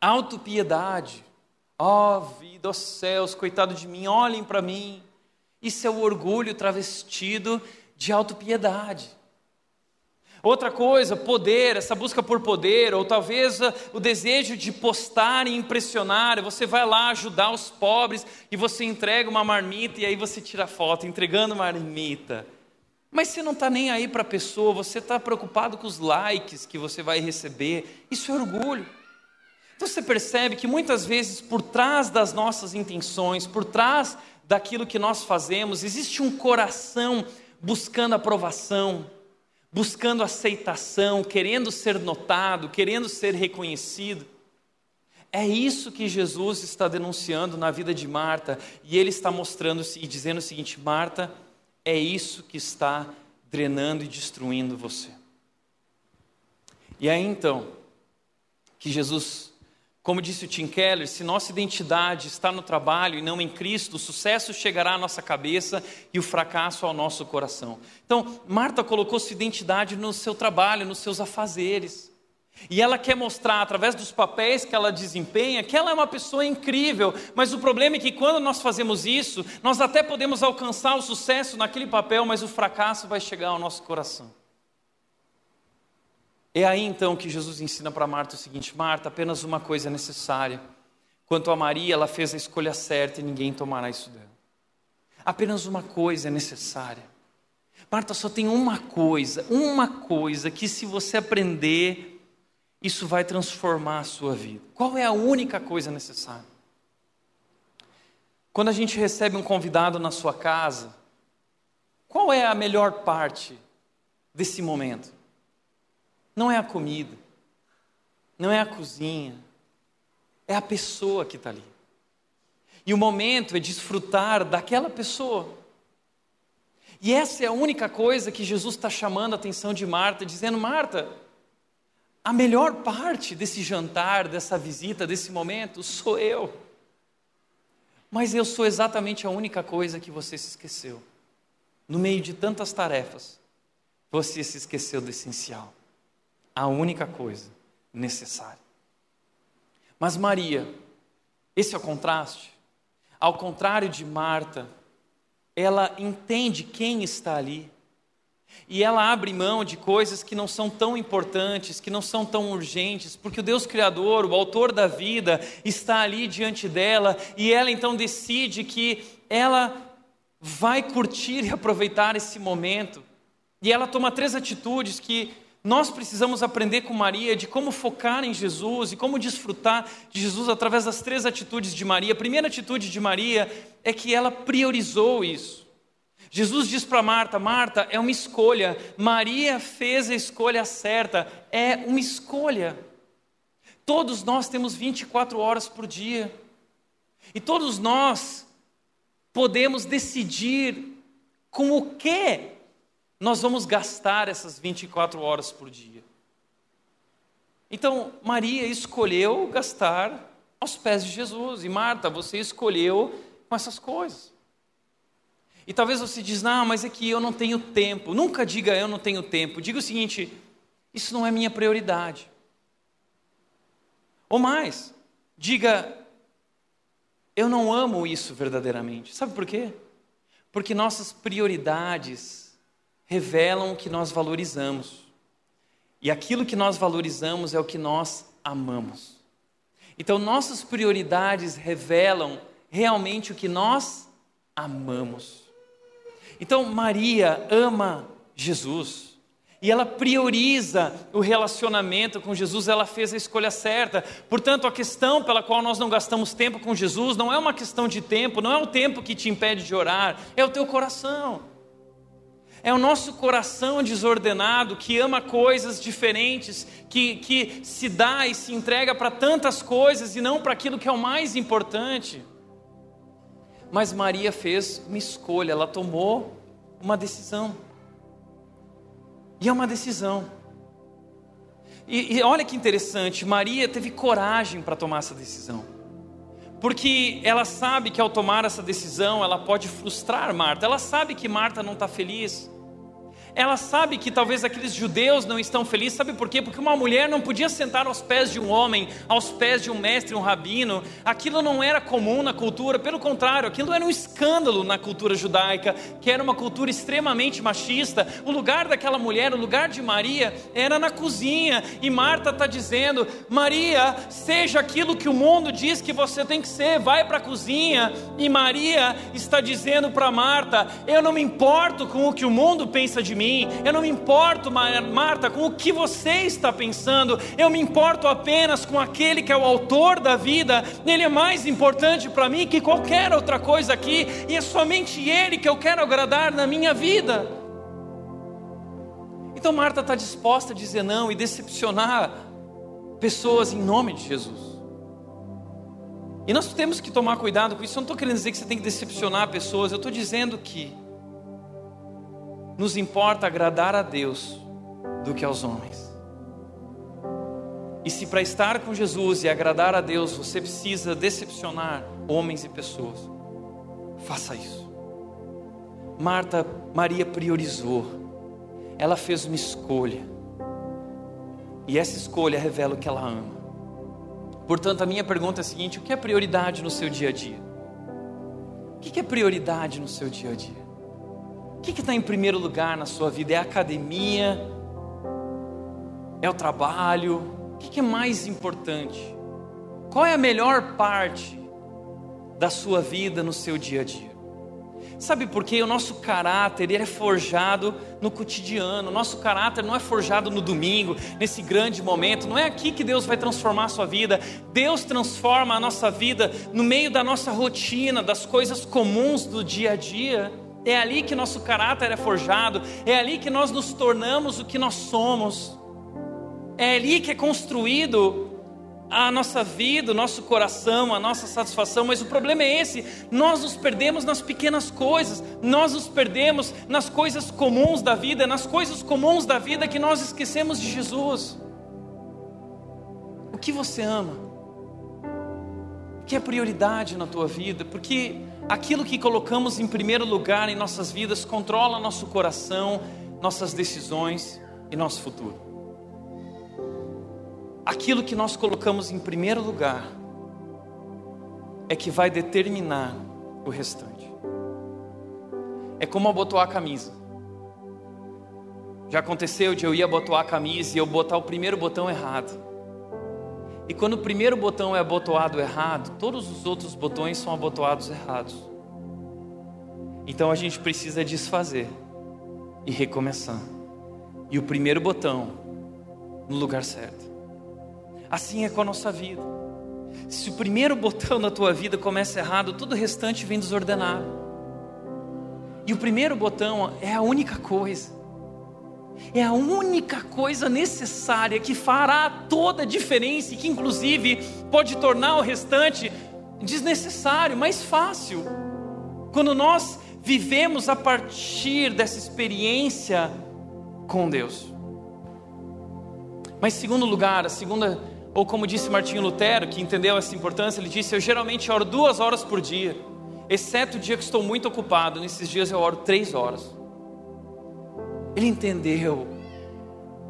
autopiedade Ó oh, vida, ó oh, céus, coitado de mim, olhem para mim. Isso é o orgulho travestido de autopiedade. Outra coisa, poder, essa busca por poder, ou talvez ah, o desejo de postar e impressionar. Você vai lá ajudar os pobres e você entrega uma marmita e aí você tira foto entregando marmita. Mas você não está nem aí para a pessoa, você está preocupado com os likes que você vai receber. Isso é orgulho. Você percebe que muitas vezes por trás das nossas intenções, por trás daquilo que nós fazemos, existe um coração buscando aprovação, buscando aceitação, querendo ser notado, querendo ser reconhecido. É isso que Jesus está denunciando na vida de Marta, e ele está mostrando e dizendo o seguinte: Marta, é isso que está drenando e destruindo você. E aí então, que Jesus, como disse o Tim Keller, se nossa identidade está no trabalho e não em Cristo, o sucesso chegará à nossa cabeça e o fracasso ao nosso coração. Então, Marta colocou sua identidade no seu trabalho, nos seus afazeres. E ela quer mostrar, através dos papéis que ela desempenha, que ela é uma pessoa incrível, mas o problema é que quando nós fazemos isso, nós até podemos alcançar o sucesso naquele papel, mas o fracasso vai chegar ao nosso coração. É aí então que Jesus ensina para Marta o seguinte: Marta, apenas uma coisa é necessária. Quanto a Maria, ela fez a escolha certa e ninguém tomará isso dela. Apenas uma coisa é necessária. Marta, só tem uma coisa, uma coisa que se você aprender, isso vai transformar a sua vida. Qual é a única coisa necessária? Quando a gente recebe um convidado na sua casa, qual é a melhor parte desse momento? Não é a comida, não é a cozinha, é a pessoa que está ali. E o momento é desfrutar daquela pessoa. E essa é a única coisa que Jesus está chamando a atenção de Marta, dizendo: Marta, a melhor parte desse jantar, dessa visita, desse momento, sou eu. Mas eu sou exatamente a única coisa que você se esqueceu. No meio de tantas tarefas, você se esqueceu do essencial. A única coisa necessária. Mas Maria, esse é o contraste. Ao contrário de Marta, ela entende quem está ali. E ela abre mão de coisas que não são tão importantes, que não são tão urgentes, porque o Deus Criador, o Autor da vida, está ali diante dela, e ela então decide que ela vai curtir e aproveitar esse momento. E ela toma três atitudes que nós precisamos aprender com Maria de como focar em Jesus e como desfrutar de Jesus através das três atitudes de Maria. A primeira atitude de Maria é que ela priorizou isso. Jesus diz para Marta: Marta, é uma escolha. Maria fez a escolha certa. É uma escolha. Todos nós temos 24 horas por dia. E todos nós podemos decidir com o que nós vamos gastar essas 24 horas por dia. Então, Maria escolheu gastar aos pés de Jesus. E Marta, você escolheu com essas coisas. E talvez você diz, não, mas é que eu não tenho tempo. Nunca diga eu não tenho tempo. Diga o seguinte, isso não é minha prioridade. Ou mais, diga, eu não amo isso verdadeiramente. Sabe por quê? Porque nossas prioridades revelam o que nós valorizamos. E aquilo que nós valorizamos é o que nós amamos. Então, nossas prioridades revelam realmente o que nós amamos. Então, Maria ama Jesus. E ela prioriza o relacionamento com Jesus, ela fez a escolha certa. Portanto, a questão pela qual nós não gastamos tempo com Jesus não é uma questão de tempo, não é o tempo que te impede de orar, é o teu coração. É o nosso coração desordenado que ama coisas diferentes, que, que se dá e se entrega para tantas coisas e não para aquilo que é o mais importante. Mas Maria fez uma escolha, ela tomou uma decisão. E é uma decisão. E, e olha que interessante, Maria teve coragem para tomar essa decisão. Porque ela sabe que ao tomar essa decisão, ela pode frustrar Marta. Ela sabe que Marta não está feliz. Ela sabe que talvez aqueles judeus não estão felizes, sabe por quê? Porque uma mulher não podia sentar aos pés de um homem, aos pés de um mestre, um rabino. Aquilo não era comum na cultura, pelo contrário, aquilo era um escândalo na cultura judaica, que era uma cultura extremamente machista. O lugar daquela mulher, o lugar de Maria, era na cozinha. E Marta está dizendo: Maria, seja aquilo que o mundo diz que você tem que ser, vai para a cozinha. E Maria está dizendo para Marta: Eu não me importo com o que o mundo pensa de mim mim. Eu não me importo, Marta, com o que você está pensando. Eu me importo apenas com aquele que é o autor da vida. Ele é mais importante para mim que qualquer outra coisa aqui. E é somente Ele que eu quero agradar na minha vida. Então Marta está disposta a dizer não e decepcionar pessoas em nome de Jesus. E nós temos que tomar cuidado com isso. Eu não estou querendo dizer que você tem que decepcionar pessoas, eu estou dizendo que nos importa agradar a Deus do que aos homens. E se para estar com Jesus e agradar a Deus você precisa decepcionar homens e pessoas, faça isso. Marta, Maria priorizou, ela fez uma escolha, e essa escolha revela o que ela ama. Portanto, a minha pergunta é a seguinte: o que é prioridade no seu dia a dia? O que é prioridade no seu dia a dia? O que está em primeiro lugar na sua vida? É a academia? É o trabalho? O que é mais importante? Qual é a melhor parte da sua vida no seu dia a dia? Sabe por quê? O nosso caráter ele é forjado no cotidiano. O nosso caráter não é forjado no domingo, nesse grande momento. Não é aqui que Deus vai transformar a sua vida. Deus transforma a nossa vida no meio da nossa rotina, das coisas comuns do dia a dia. É ali que nosso caráter é forjado. É ali que nós nos tornamos o que nós somos. É ali que é construído a nossa vida, o nosso coração, a nossa satisfação, mas o problema é esse: nós nos perdemos nas pequenas coisas, nós nos perdemos nas coisas comuns da vida, nas coisas comuns da vida que nós esquecemos de Jesus. O que você ama? O que é prioridade na tua vida? Porque aquilo que colocamos em primeiro lugar em nossas vidas controla nosso coração, nossas decisões e nosso futuro aquilo que nós colocamos em primeiro lugar é que vai determinar o restante. É como abotoar a camisa. Já aconteceu de eu ir abotoar a camisa e eu botar o primeiro botão errado. E quando o primeiro botão é abotoado errado, todos os outros botões são abotoados errados. Então a gente precisa desfazer e recomeçar. E o primeiro botão no lugar certo. Assim é com a nossa vida. Se o primeiro botão da tua vida começa errado, todo o restante vem desordenado. E o primeiro botão é a única coisa. É a única coisa necessária que fará toda a diferença e que, inclusive, pode tornar o restante desnecessário, mais fácil. Quando nós vivemos a partir dessa experiência com Deus. Mas, segundo lugar, a segunda ou como disse Martinho Lutero, que entendeu essa importância, ele disse: Eu geralmente oro duas horas por dia, exceto o dia que estou muito ocupado. Nesses dias eu oro três horas. Ele entendeu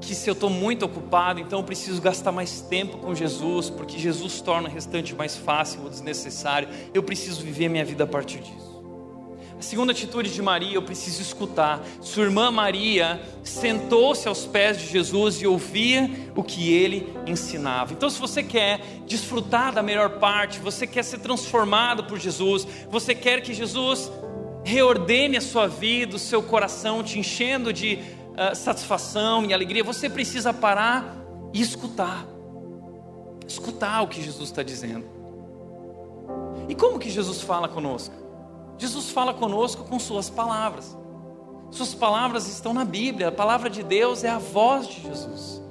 que se eu estou muito ocupado, então eu preciso gastar mais tempo com Jesus, porque Jesus torna o restante mais fácil ou desnecessário. Eu preciso viver minha vida a partir disso. A segunda atitude de Maria, eu preciso escutar. Sua irmã Maria sentou-se aos pés de Jesus e ouvia o que ele ensinava. Então, se você quer desfrutar da melhor parte, você quer ser transformado por Jesus, você quer que Jesus reordene a sua vida, o seu coração, te enchendo de uh, satisfação e alegria, você precisa parar e escutar. Escutar o que Jesus está dizendo. E como que Jesus fala conosco? Jesus fala conosco com Suas palavras. Suas palavras estão na Bíblia, a palavra de Deus é a voz de Jesus.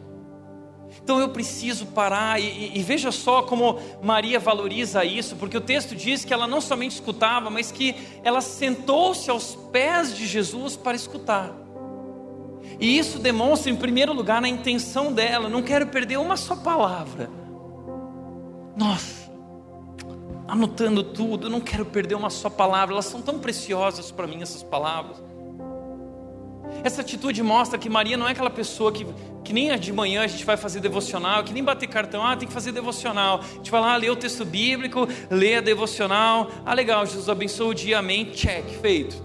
Então eu preciso parar e, e, e, veja só como Maria valoriza isso, porque o texto diz que ela não somente escutava, mas que ela sentou-se aos pés de Jesus para escutar. E isso demonstra, em primeiro lugar, na intenção dela: não quero perder uma só palavra. Nossa, anotando tudo, não quero perder uma só palavra, elas são tão preciosas para mim, essas palavras. Essa atitude mostra que Maria não é aquela pessoa que, que nem de manhã a gente vai fazer devocional, que nem bater cartão, ah, tem que fazer devocional. A gente vai lá, lê o texto bíblico, lê a devocional, ah, legal, Jesus abençoe o dia, amém, check, feito.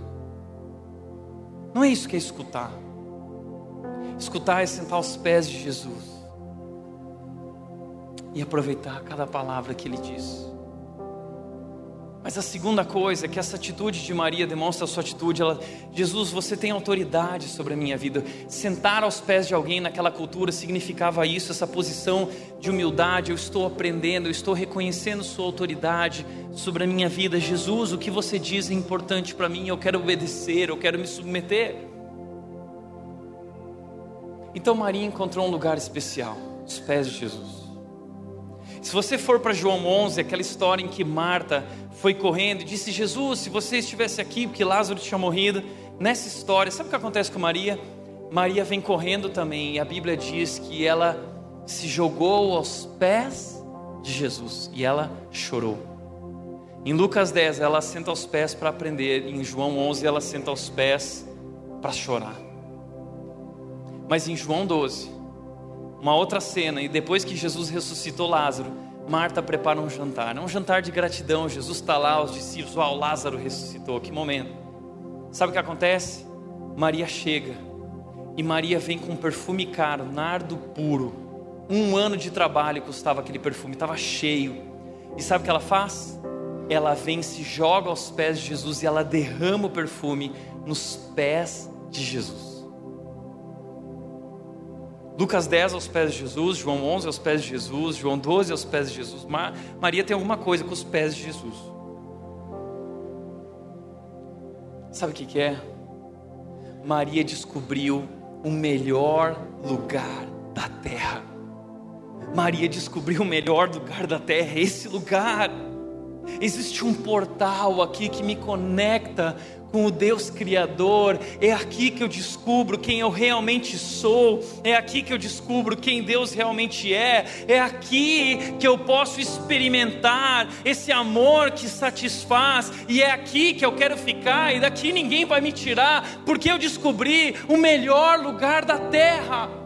Não é isso que é escutar. Escutar é sentar aos pés de Jesus e aproveitar cada palavra que Ele diz. Mas a segunda coisa é que essa atitude de Maria demonstra a sua atitude. Ela, Jesus, você tem autoridade sobre a minha vida. Sentar aos pés de alguém naquela cultura significava isso, essa posição de humildade. Eu estou aprendendo, eu estou reconhecendo sua autoridade sobre a minha vida. Jesus, o que você diz é importante para mim. Eu quero obedecer, eu quero me submeter. Então Maria encontrou um lugar especial, os pés de Jesus. Se você for para João 11, aquela história em que Marta foi correndo e disse: Jesus, se você estivesse aqui, porque Lázaro tinha morrido, nessa história, sabe o que acontece com Maria? Maria vem correndo também, e a Bíblia diz que ela se jogou aos pés de Jesus e ela chorou. Em Lucas 10, ela senta aos pés para aprender, em João 11, ela senta aos pés para chorar. Mas em João 12, uma outra cena, e depois que Jesus ressuscitou Lázaro, Marta prepara um jantar. É um jantar de gratidão. Jesus está lá, os discípulos, uau, Lázaro ressuscitou, que momento. Sabe o que acontece? Maria chega, e Maria vem com um perfume caro, nardo puro. Um ano de trabalho custava aquele perfume, estava cheio. E sabe o que ela faz? Ela vem, se joga aos pés de Jesus e ela derrama o perfume nos pés de Jesus. Lucas 10 aos pés de Jesus, João 11 aos pés de Jesus, João 12 aos pés de Jesus. Maria tem alguma coisa com os pés de Jesus. Sabe o que, que é? Maria descobriu o melhor lugar da terra. Maria descobriu o melhor lugar da terra, esse lugar. Existe um portal aqui que me conecta com o Deus Criador. É aqui que eu descubro quem eu realmente sou. É aqui que eu descubro quem Deus realmente é. É aqui que eu posso experimentar esse amor que satisfaz. E é aqui que eu quero ficar. E daqui ninguém vai me tirar, porque eu descobri o melhor lugar da terra.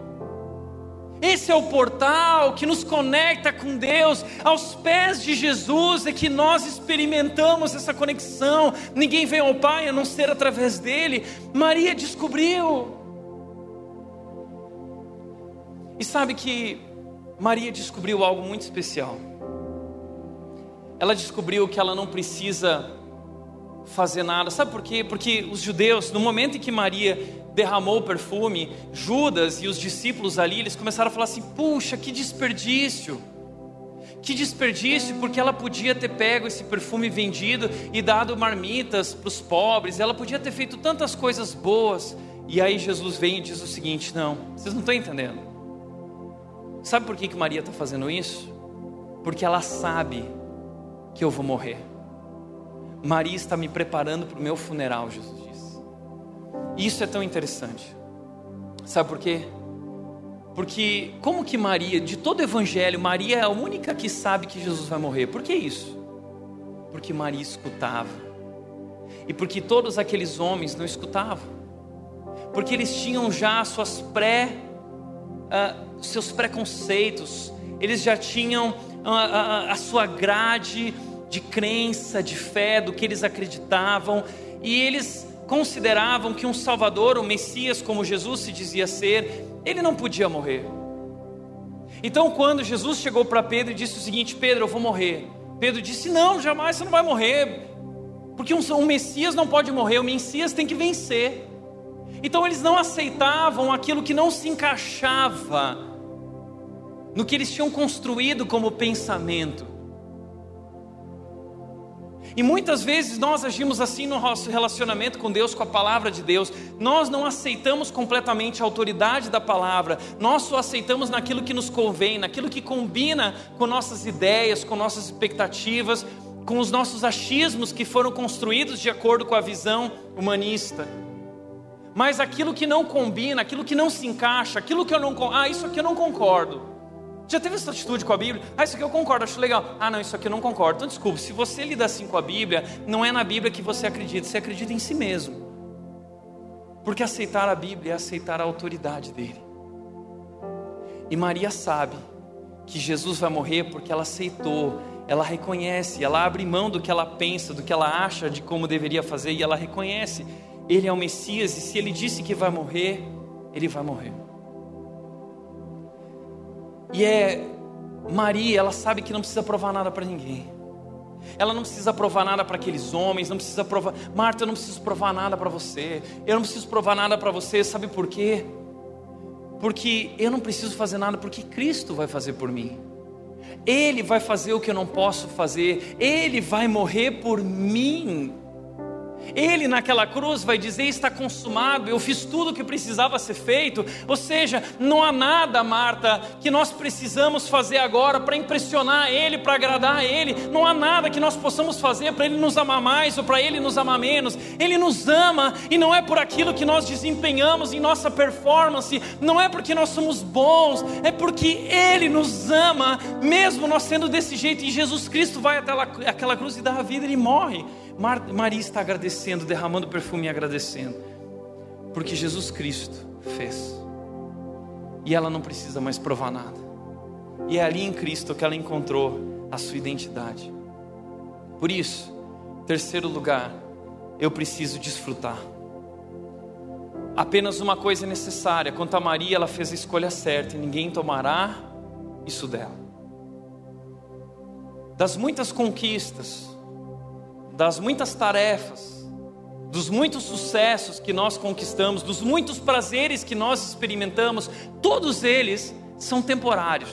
Esse é o portal que nos conecta com Deus. Aos pés de Jesus é que nós experimentamos essa conexão. Ninguém vem ao Pai a não ser através dele. Maria descobriu. E sabe que Maria descobriu algo muito especial. Ela descobriu que ela não precisa fazer nada. Sabe por quê? Porque os judeus, no momento em que Maria derramou o perfume, Judas e os discípulos ali, eles começaram a falar assim: puxa, que desperdício. Que desperdício, porque ela podia ter pego esse perfume vendido e dado marmitas para os pobres, ela podia ter feito tantas coisas boas. E aí Jesus vem e diz o seguinte: não, vocês não estão entendendo. Sabe por que, que Maria está fazendo isso? Porque ela sabe que eu vou morrer. Maria está me preparando para o meu funeral, Jesus isso é tão interessante. Sabe por quê? Porque como que Maria, de todo o evangelho, Maria é a única que sabe que Jesus vai morrer. Por que isso? Porque Maria escutava. E porque todos aqueles homens não escutavam. Porque eles tinham já suas pré uh, seus preconceitos, eles já tinham a, a, a sua grade de crença, de fé, do que eles acreditavam, e eles consideravam que um Salvador, um Messias, como Jesus se dizia ser, ele não podia morrer. Então, quando Jesus chegou para Pedro e disse o seguinte: Pedro, eu vou morrer. Pedro disse: Não, jamais você não vai morrer, porque um, um Messias não pode morrer, o Messias tem que vencer. Então, eles não aceitavam aquilo que não se encaixava no que eles tinham construído como pensamento. E muitas vezes nós agimos assim no nosso relacionamento com Deus, com a palavra de Deus. Nós não aceitamos completamente a autoridade da palavra, nós só aceitamos naquilo que nos convém, naquilo que combina com nossas ideias, com nossas expectativas, com os nossos achismos que foram construídos de acordo com a visão humanista. Mas aquilo que não combina, aquilo que não se encaixa, aquilo que eu não. Ah, isso aqui eu não concordo. Já teve essa atitude com a Bíblia? Ah, isso aqui eu concordo, acho legal. Ah, não, isso aqui eu não concordo. Então, desculpe, se você lida assim com a Bíblia, não é na Bíblia que você acredita, você acredita em si mesmo. Porque aceitar a Bíblia é aceitar a autoridade dele. E Maria sabe que Jesus vai morrer porque ela aceitou, ela reconhece, ela abre mão do que ela pensa, do que ela acha de como deveria fazer, e ela reconhece: Ele é o Messias, e se ele disse que vai morrer, ele vai morrer. E é Maria, ela sabe que não precisa provar nada para ninguém. Ela não precisa provar nada para aqueles homens, não precisa provar. Marta, eu não preciso provar nada para você. Eu não preciso provar nada para você, sabe por quê? Porque eu não preciso fazer nada, porque Cristo vai fazer por mim. Ele vai fazer o que eu não posso fazer. Ele vai morrer por mim. Ele naquela cruz vai dizer: está consumado, eu fiz tudo o que precisava ser feito. Ou seja, não há nada, Marta, que nós precisamos fazer agora para impressionar Ele, para agradar Ele. Não há nada que nós possamos fazer para Ele nos amar mais ou para Ele nos amar menos. Ele nos ama e não é por aquilo que nós desempenhamos em nossa performance, não é porque nós somos bons, é porque Ele nos ama, mesmo nós sendo desse jeito. E Jesus Cristo vai até aquela cruz e dá a vida, Ele morre. Maria está agradecendo, derramando perfume e agradecendo, porque Jesus Cristo fez, e ela não precisa mais provar nada, e é ali em Cristo que ela encontrou a sua identidade. Por isso, terceiro lugar, eu preciso desfrutar. Apenas uma coisa é necessária: quanto a Maria, ela fez a escolha certa, e ninguém tomará isso dela. Das muitas conquistas, das muitas tarefas, dos muitos sucessos que nós conquistamos, dos muitos prazeres que nós experimentamos, todos eles são temporários.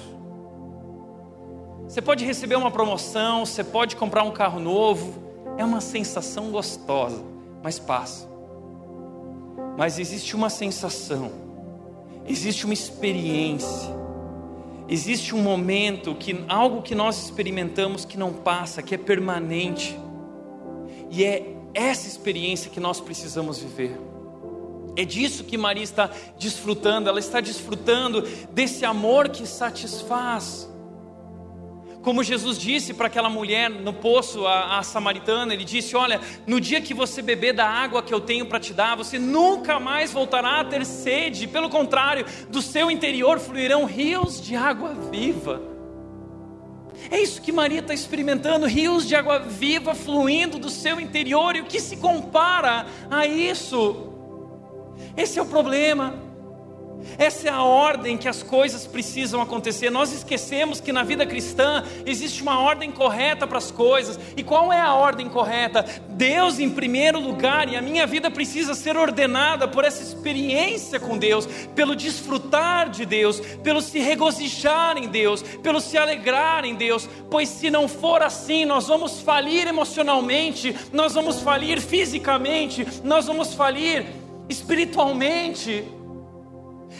Você pode receber uma promoção, você pode comprar um carro novo, é uma sensação gostosa, mas passa. Mas existe uma sensação, existe uma experiência, existe um momento que algo que nós experimentamos que não passa, que é permanente. E é essa experiência que nós precisamos viver. É disso que Maria está desfrutando, ela está desfrutando desse amor que satisfaz. Como Jesus disse para aquela mulher no poço, a, a, samaritana, ele disse: Olha, no dia que você beber da água que eu tenho para te dar, você nunca mais voltará a ter sede, pelo contrário, do seu interior fluirão rios de água viva. É isso que Maria está experimentando: rios de água viva fluindo do seu interior, e o que se compara a isso? Esse é o problema. Essa é a ordem que as coisas precisam acontecer. Nós esquecemos que na vida cristã existe uma ordem correta para as coisas. E qual é a ordem correta? Deus em primeiro lugar, e a minha vida precisa ser ordenada por essa experiência com Deus, pelo desfrutar de Deus, pelo se regozijar em Deus, pelo se alegrar em Deus. Pois se não for assim, nós vamos falir emocionalmente, nós vamos falir fisicamente, nós vamos falir espiritualmente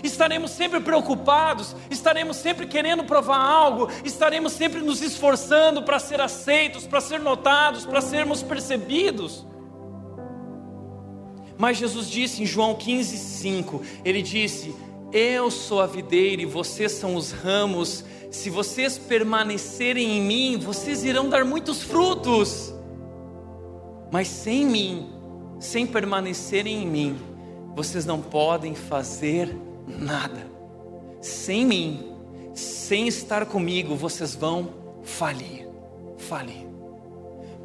estaremos sempre preocupados, estaremos sempre querendo provar algo, estaremos sempre nos esforçando para ser aceitos, para ser notados, para sermos percebidos. Mas Jesus disse em João 15,5: Ele disse: Eu sou a videira e vocês são os ramos, se vocês permanecerem em mim, vocês irão dar muitos frutos. Mas sem mim, sem permanecerem em mim, vocês não podem fazer nada. Sem mim, sem estar comigo, vocês vão falir. Falir.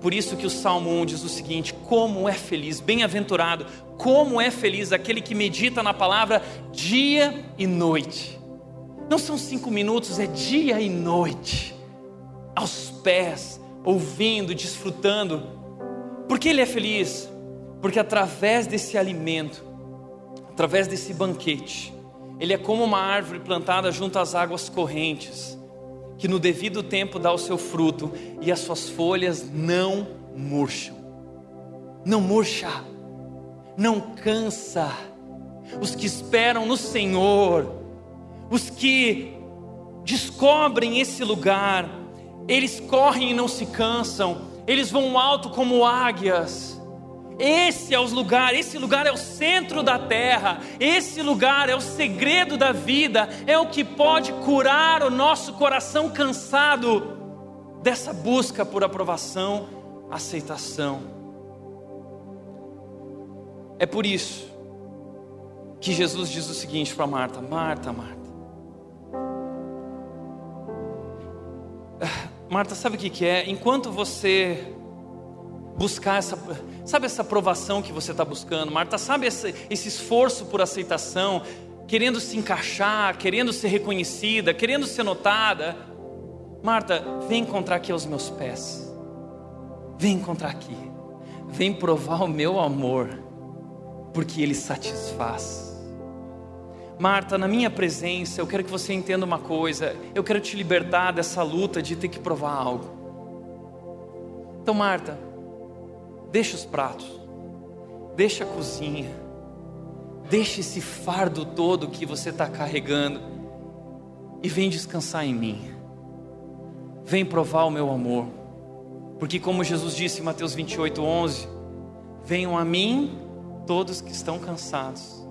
Por isso que o Salmo 1 diz o seguinte: como é feliz, bem-aventurado, como é feliz aquele que medita na palavra dia e noite. Não são cinco minutos, é dia e noite, aos pés, ouvindo, desfrutando. Por que ele é feliz? Porque através desse alimento, através desse banquete, ele é como uma árvore plantada junto às águas correntes, que no devido tempo dá o seu fruto e as suas folhas não murcham. Não murcha, não cansa. Os que esperam no Senhor, os que descobrem esse lugar, eles correm e não se cansam, eles vão alto como águias esse é o lugar, esse lugar é o centro da terra, esse lugar é o segredo da vida, é o que pode curar o nosso coração cansado dessa busca por aprovação, aceitação. É por isso que Jesus diz o seguinte para Marta: Marta, Marta. Ah, Marta, sabe o que é? Enquanto você buscar essa, sabe essa aprovação que você está buscando, Marta? Sabe esse, esse esforço por aceitação, querendo se encaixar, querendo ser reconhecida, querendo ser notada? Marta, vem encontrar aqui aos meus pés. Vem encontrar aqui. Vem provar o meu amor, porque ele satisfaz. Marta, na minha presença, eu quero que você entenda uma coisa. Eu quero te libertar dessa luta de ter que provar algo. Então, Marta, Deixa os pratos. deixa a cozinha, deixa esse fardo todo que você está carregando e vem descansar em mim. Vem provar o meu amor. Porque, como Jesus disse em Mateus 28, 11: Venham a mim todos que estão cansados,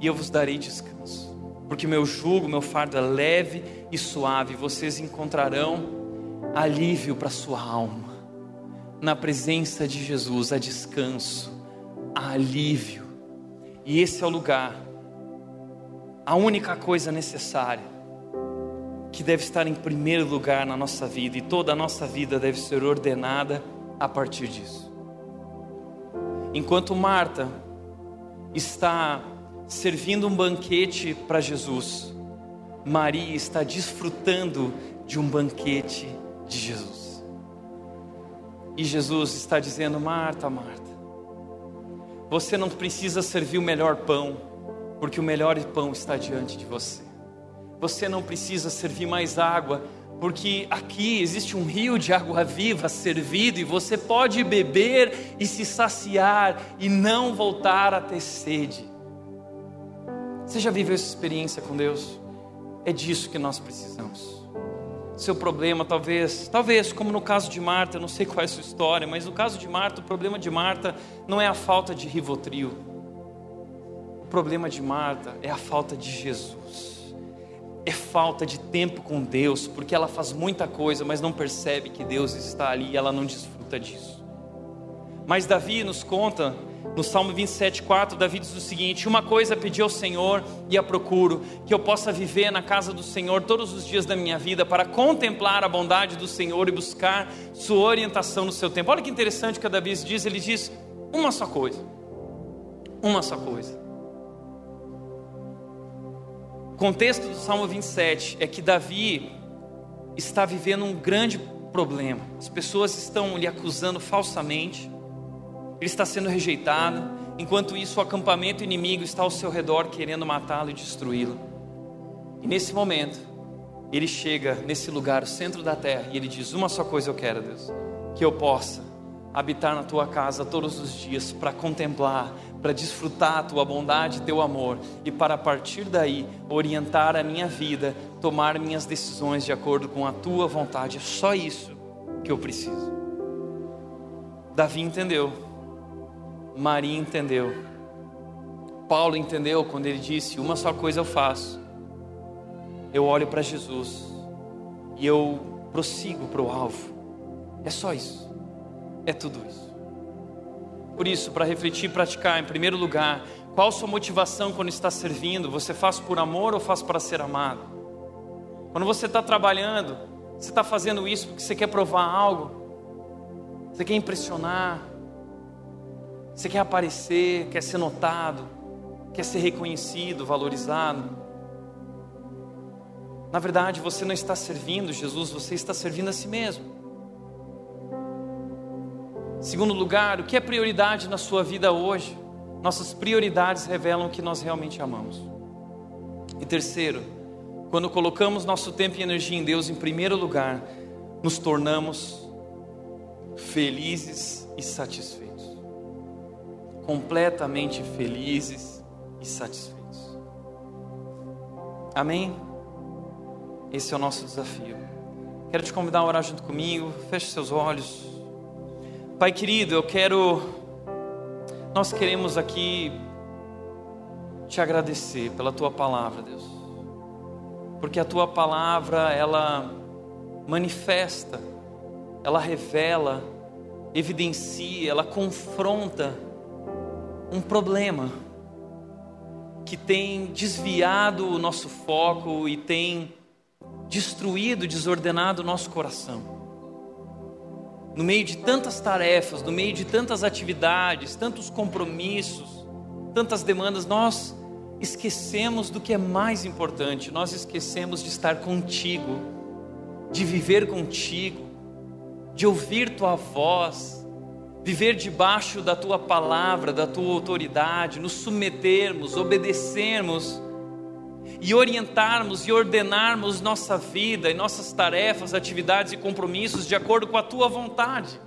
e eu vos darei descanso. Porque meu jugo, meu fardo é leve e suave, vocês encontrarão alívio para sua alma. Na presença de Jesus há descanso, há alívio. E esse é o lugar, a única coisa necessária que deve estar em primeiro lugar na nossa vida, e toda a nossa vida deve ser ordenada a partir disso. Enquanto Marta está servindo um banquete para Jesus, Maria está desfrutando de um banquete de Jesus. E Jesus está dizendo: Marta, Marta, você não precisa servir o melhor pão, porque o melhor pão está diante de você. Você não precisa servir mais água, porque aqui existe um rio de água viva servido e você pode beber e se saciar e não voltar a ter sede. Você já viveu essa experiência com Deus? É disso que nós precisamos. Seu problema, talvez, talvez, como no caso de Marta, eu não sei qual é a sua história, mas no caso de Marta, o problema de Marta não é a falta de Rivotril. O problema de Marta é a falta de Jesus é falta de tempo com Deus, porque ela faz muita coisa, mas não percebe que Deus está ali e ela não desfruta disso. Mas Davi nos conta, no Salmo 27,4, Davi diz o seguinte: Uma coisa pedi ao Senhor e a procuro, que eu possa viver na casa do Senhor todos os dias da minha vida, para contemplar a bondade do Senhor e buscar sua orientação no seu tempo. Olha que interessante que Davi diz: ele diz uma só coisa, uma só coisa. O contexto do Salmo 27 é que Davi está vivendo um grande problema. As pessoas estão lhe acusando falsamente. Ele está sendo rejeitado. Enquanto isso, o acampamento inimigo está ao seu redor querendo matá-lo e destruí-lo. E nesse momento, ele chega nesse lugar, o centro da terra, e ele diz: Uma só coisa eu quero, Deus, que eu possa habitar na tua casa todos os dias para contemplar, para desfrutar a tua bondade teu amor e para a partir daí orientar a minha vida, tomar minhas decisões de acordo com a tua vontade. É só isso que eu preciso. Davi entendeu, Maria entendeu, Paulo entendeu quando ele disse: Uma só coisa eu faço, eu olho para Jesus e eu prossigo para o alvo. É só isso. É tudo isso. Por isso, para refletir e praticar, em primeiro lugar, qual sua motivação quando está servindo? Você faz por amor ou faz para ser amado? Quando você está trabalhando, você está fazendo isso porque você quer provar algo? Você quer impressionar? Você quer aparecer? Quer ser notado? Quer ser reconhecido, valorizado? Na verdade, você não está servindo Jesus, você está servindo a si mesmo. Segundo lugar, o que é prioridade na sua vida hoje? Nossas prioridades revelam o que nós realmente amamos. E terceiro, quando colocamos nosso tempo e energia em Deus em primeiro lugar, nos tornamos felizes e satisfeitos. Completamente felizes e satisfeitos. Amém? Esse é o nosso desafio. Quero te convidar a orar junto comigo. Feche seus olhos. Pai querido, eu quero, nós queremos aqui te agradecer pela tua palavra, Deus, porque a tua palavra ela manifesta, ela revela, evidencia, ela confronta um problema que tem desviado o nosso foco e tem destruído, desordenado o nosso coração. No meio de tantas tarefas, no meio de tantas atividades, tantos compromissos, tantas demandas, nós esquecemos do que é mais importante, nós esquecemos de estar contigo, de viver contigo, de ouvir tua voz, viver debaixo da tua palavra, da tua autoridade, nos submetermos, obedecermos e orientarmos e ordenarmos nossa vida e nossas tarefas, atividades e compromissos de acordo com a tua vontade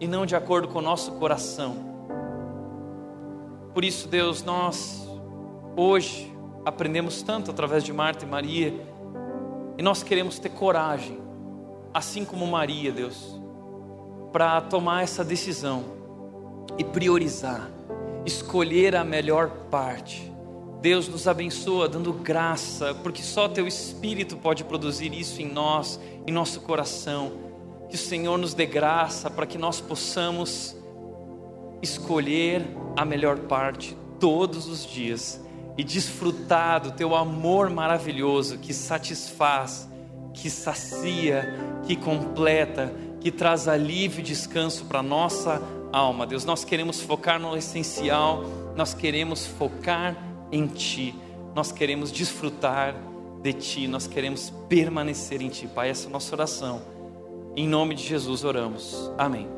e não de acordo com o nosso coração. Por isso, Deus, nós hoje aprendemos tanto através de Marta e Maria, e nós queremos ter coragem, assim como Maria, Deus, para tomar essa decisão e priorizar, escolher a melhor parte. Deus nos abençoa dando graça, porque só teu Espírito pode produzir isso em nós, em nosso coração. Que o Senhor nos dê graça para que nós possamos escolher a melhor parte todos os dias e desfrutar do teu amor maravilhoso que satisfaz, que sacia, que completa, que traz alívio e descanso para nossa alma. Deus, nós queremos focar no essencial, nós queremos focar em ti. Nós queremos desfrutar de ti, nós queremos permanecer em ti. Pai, essa é a nossa oração. Em nome de Jesus oramos. Amém.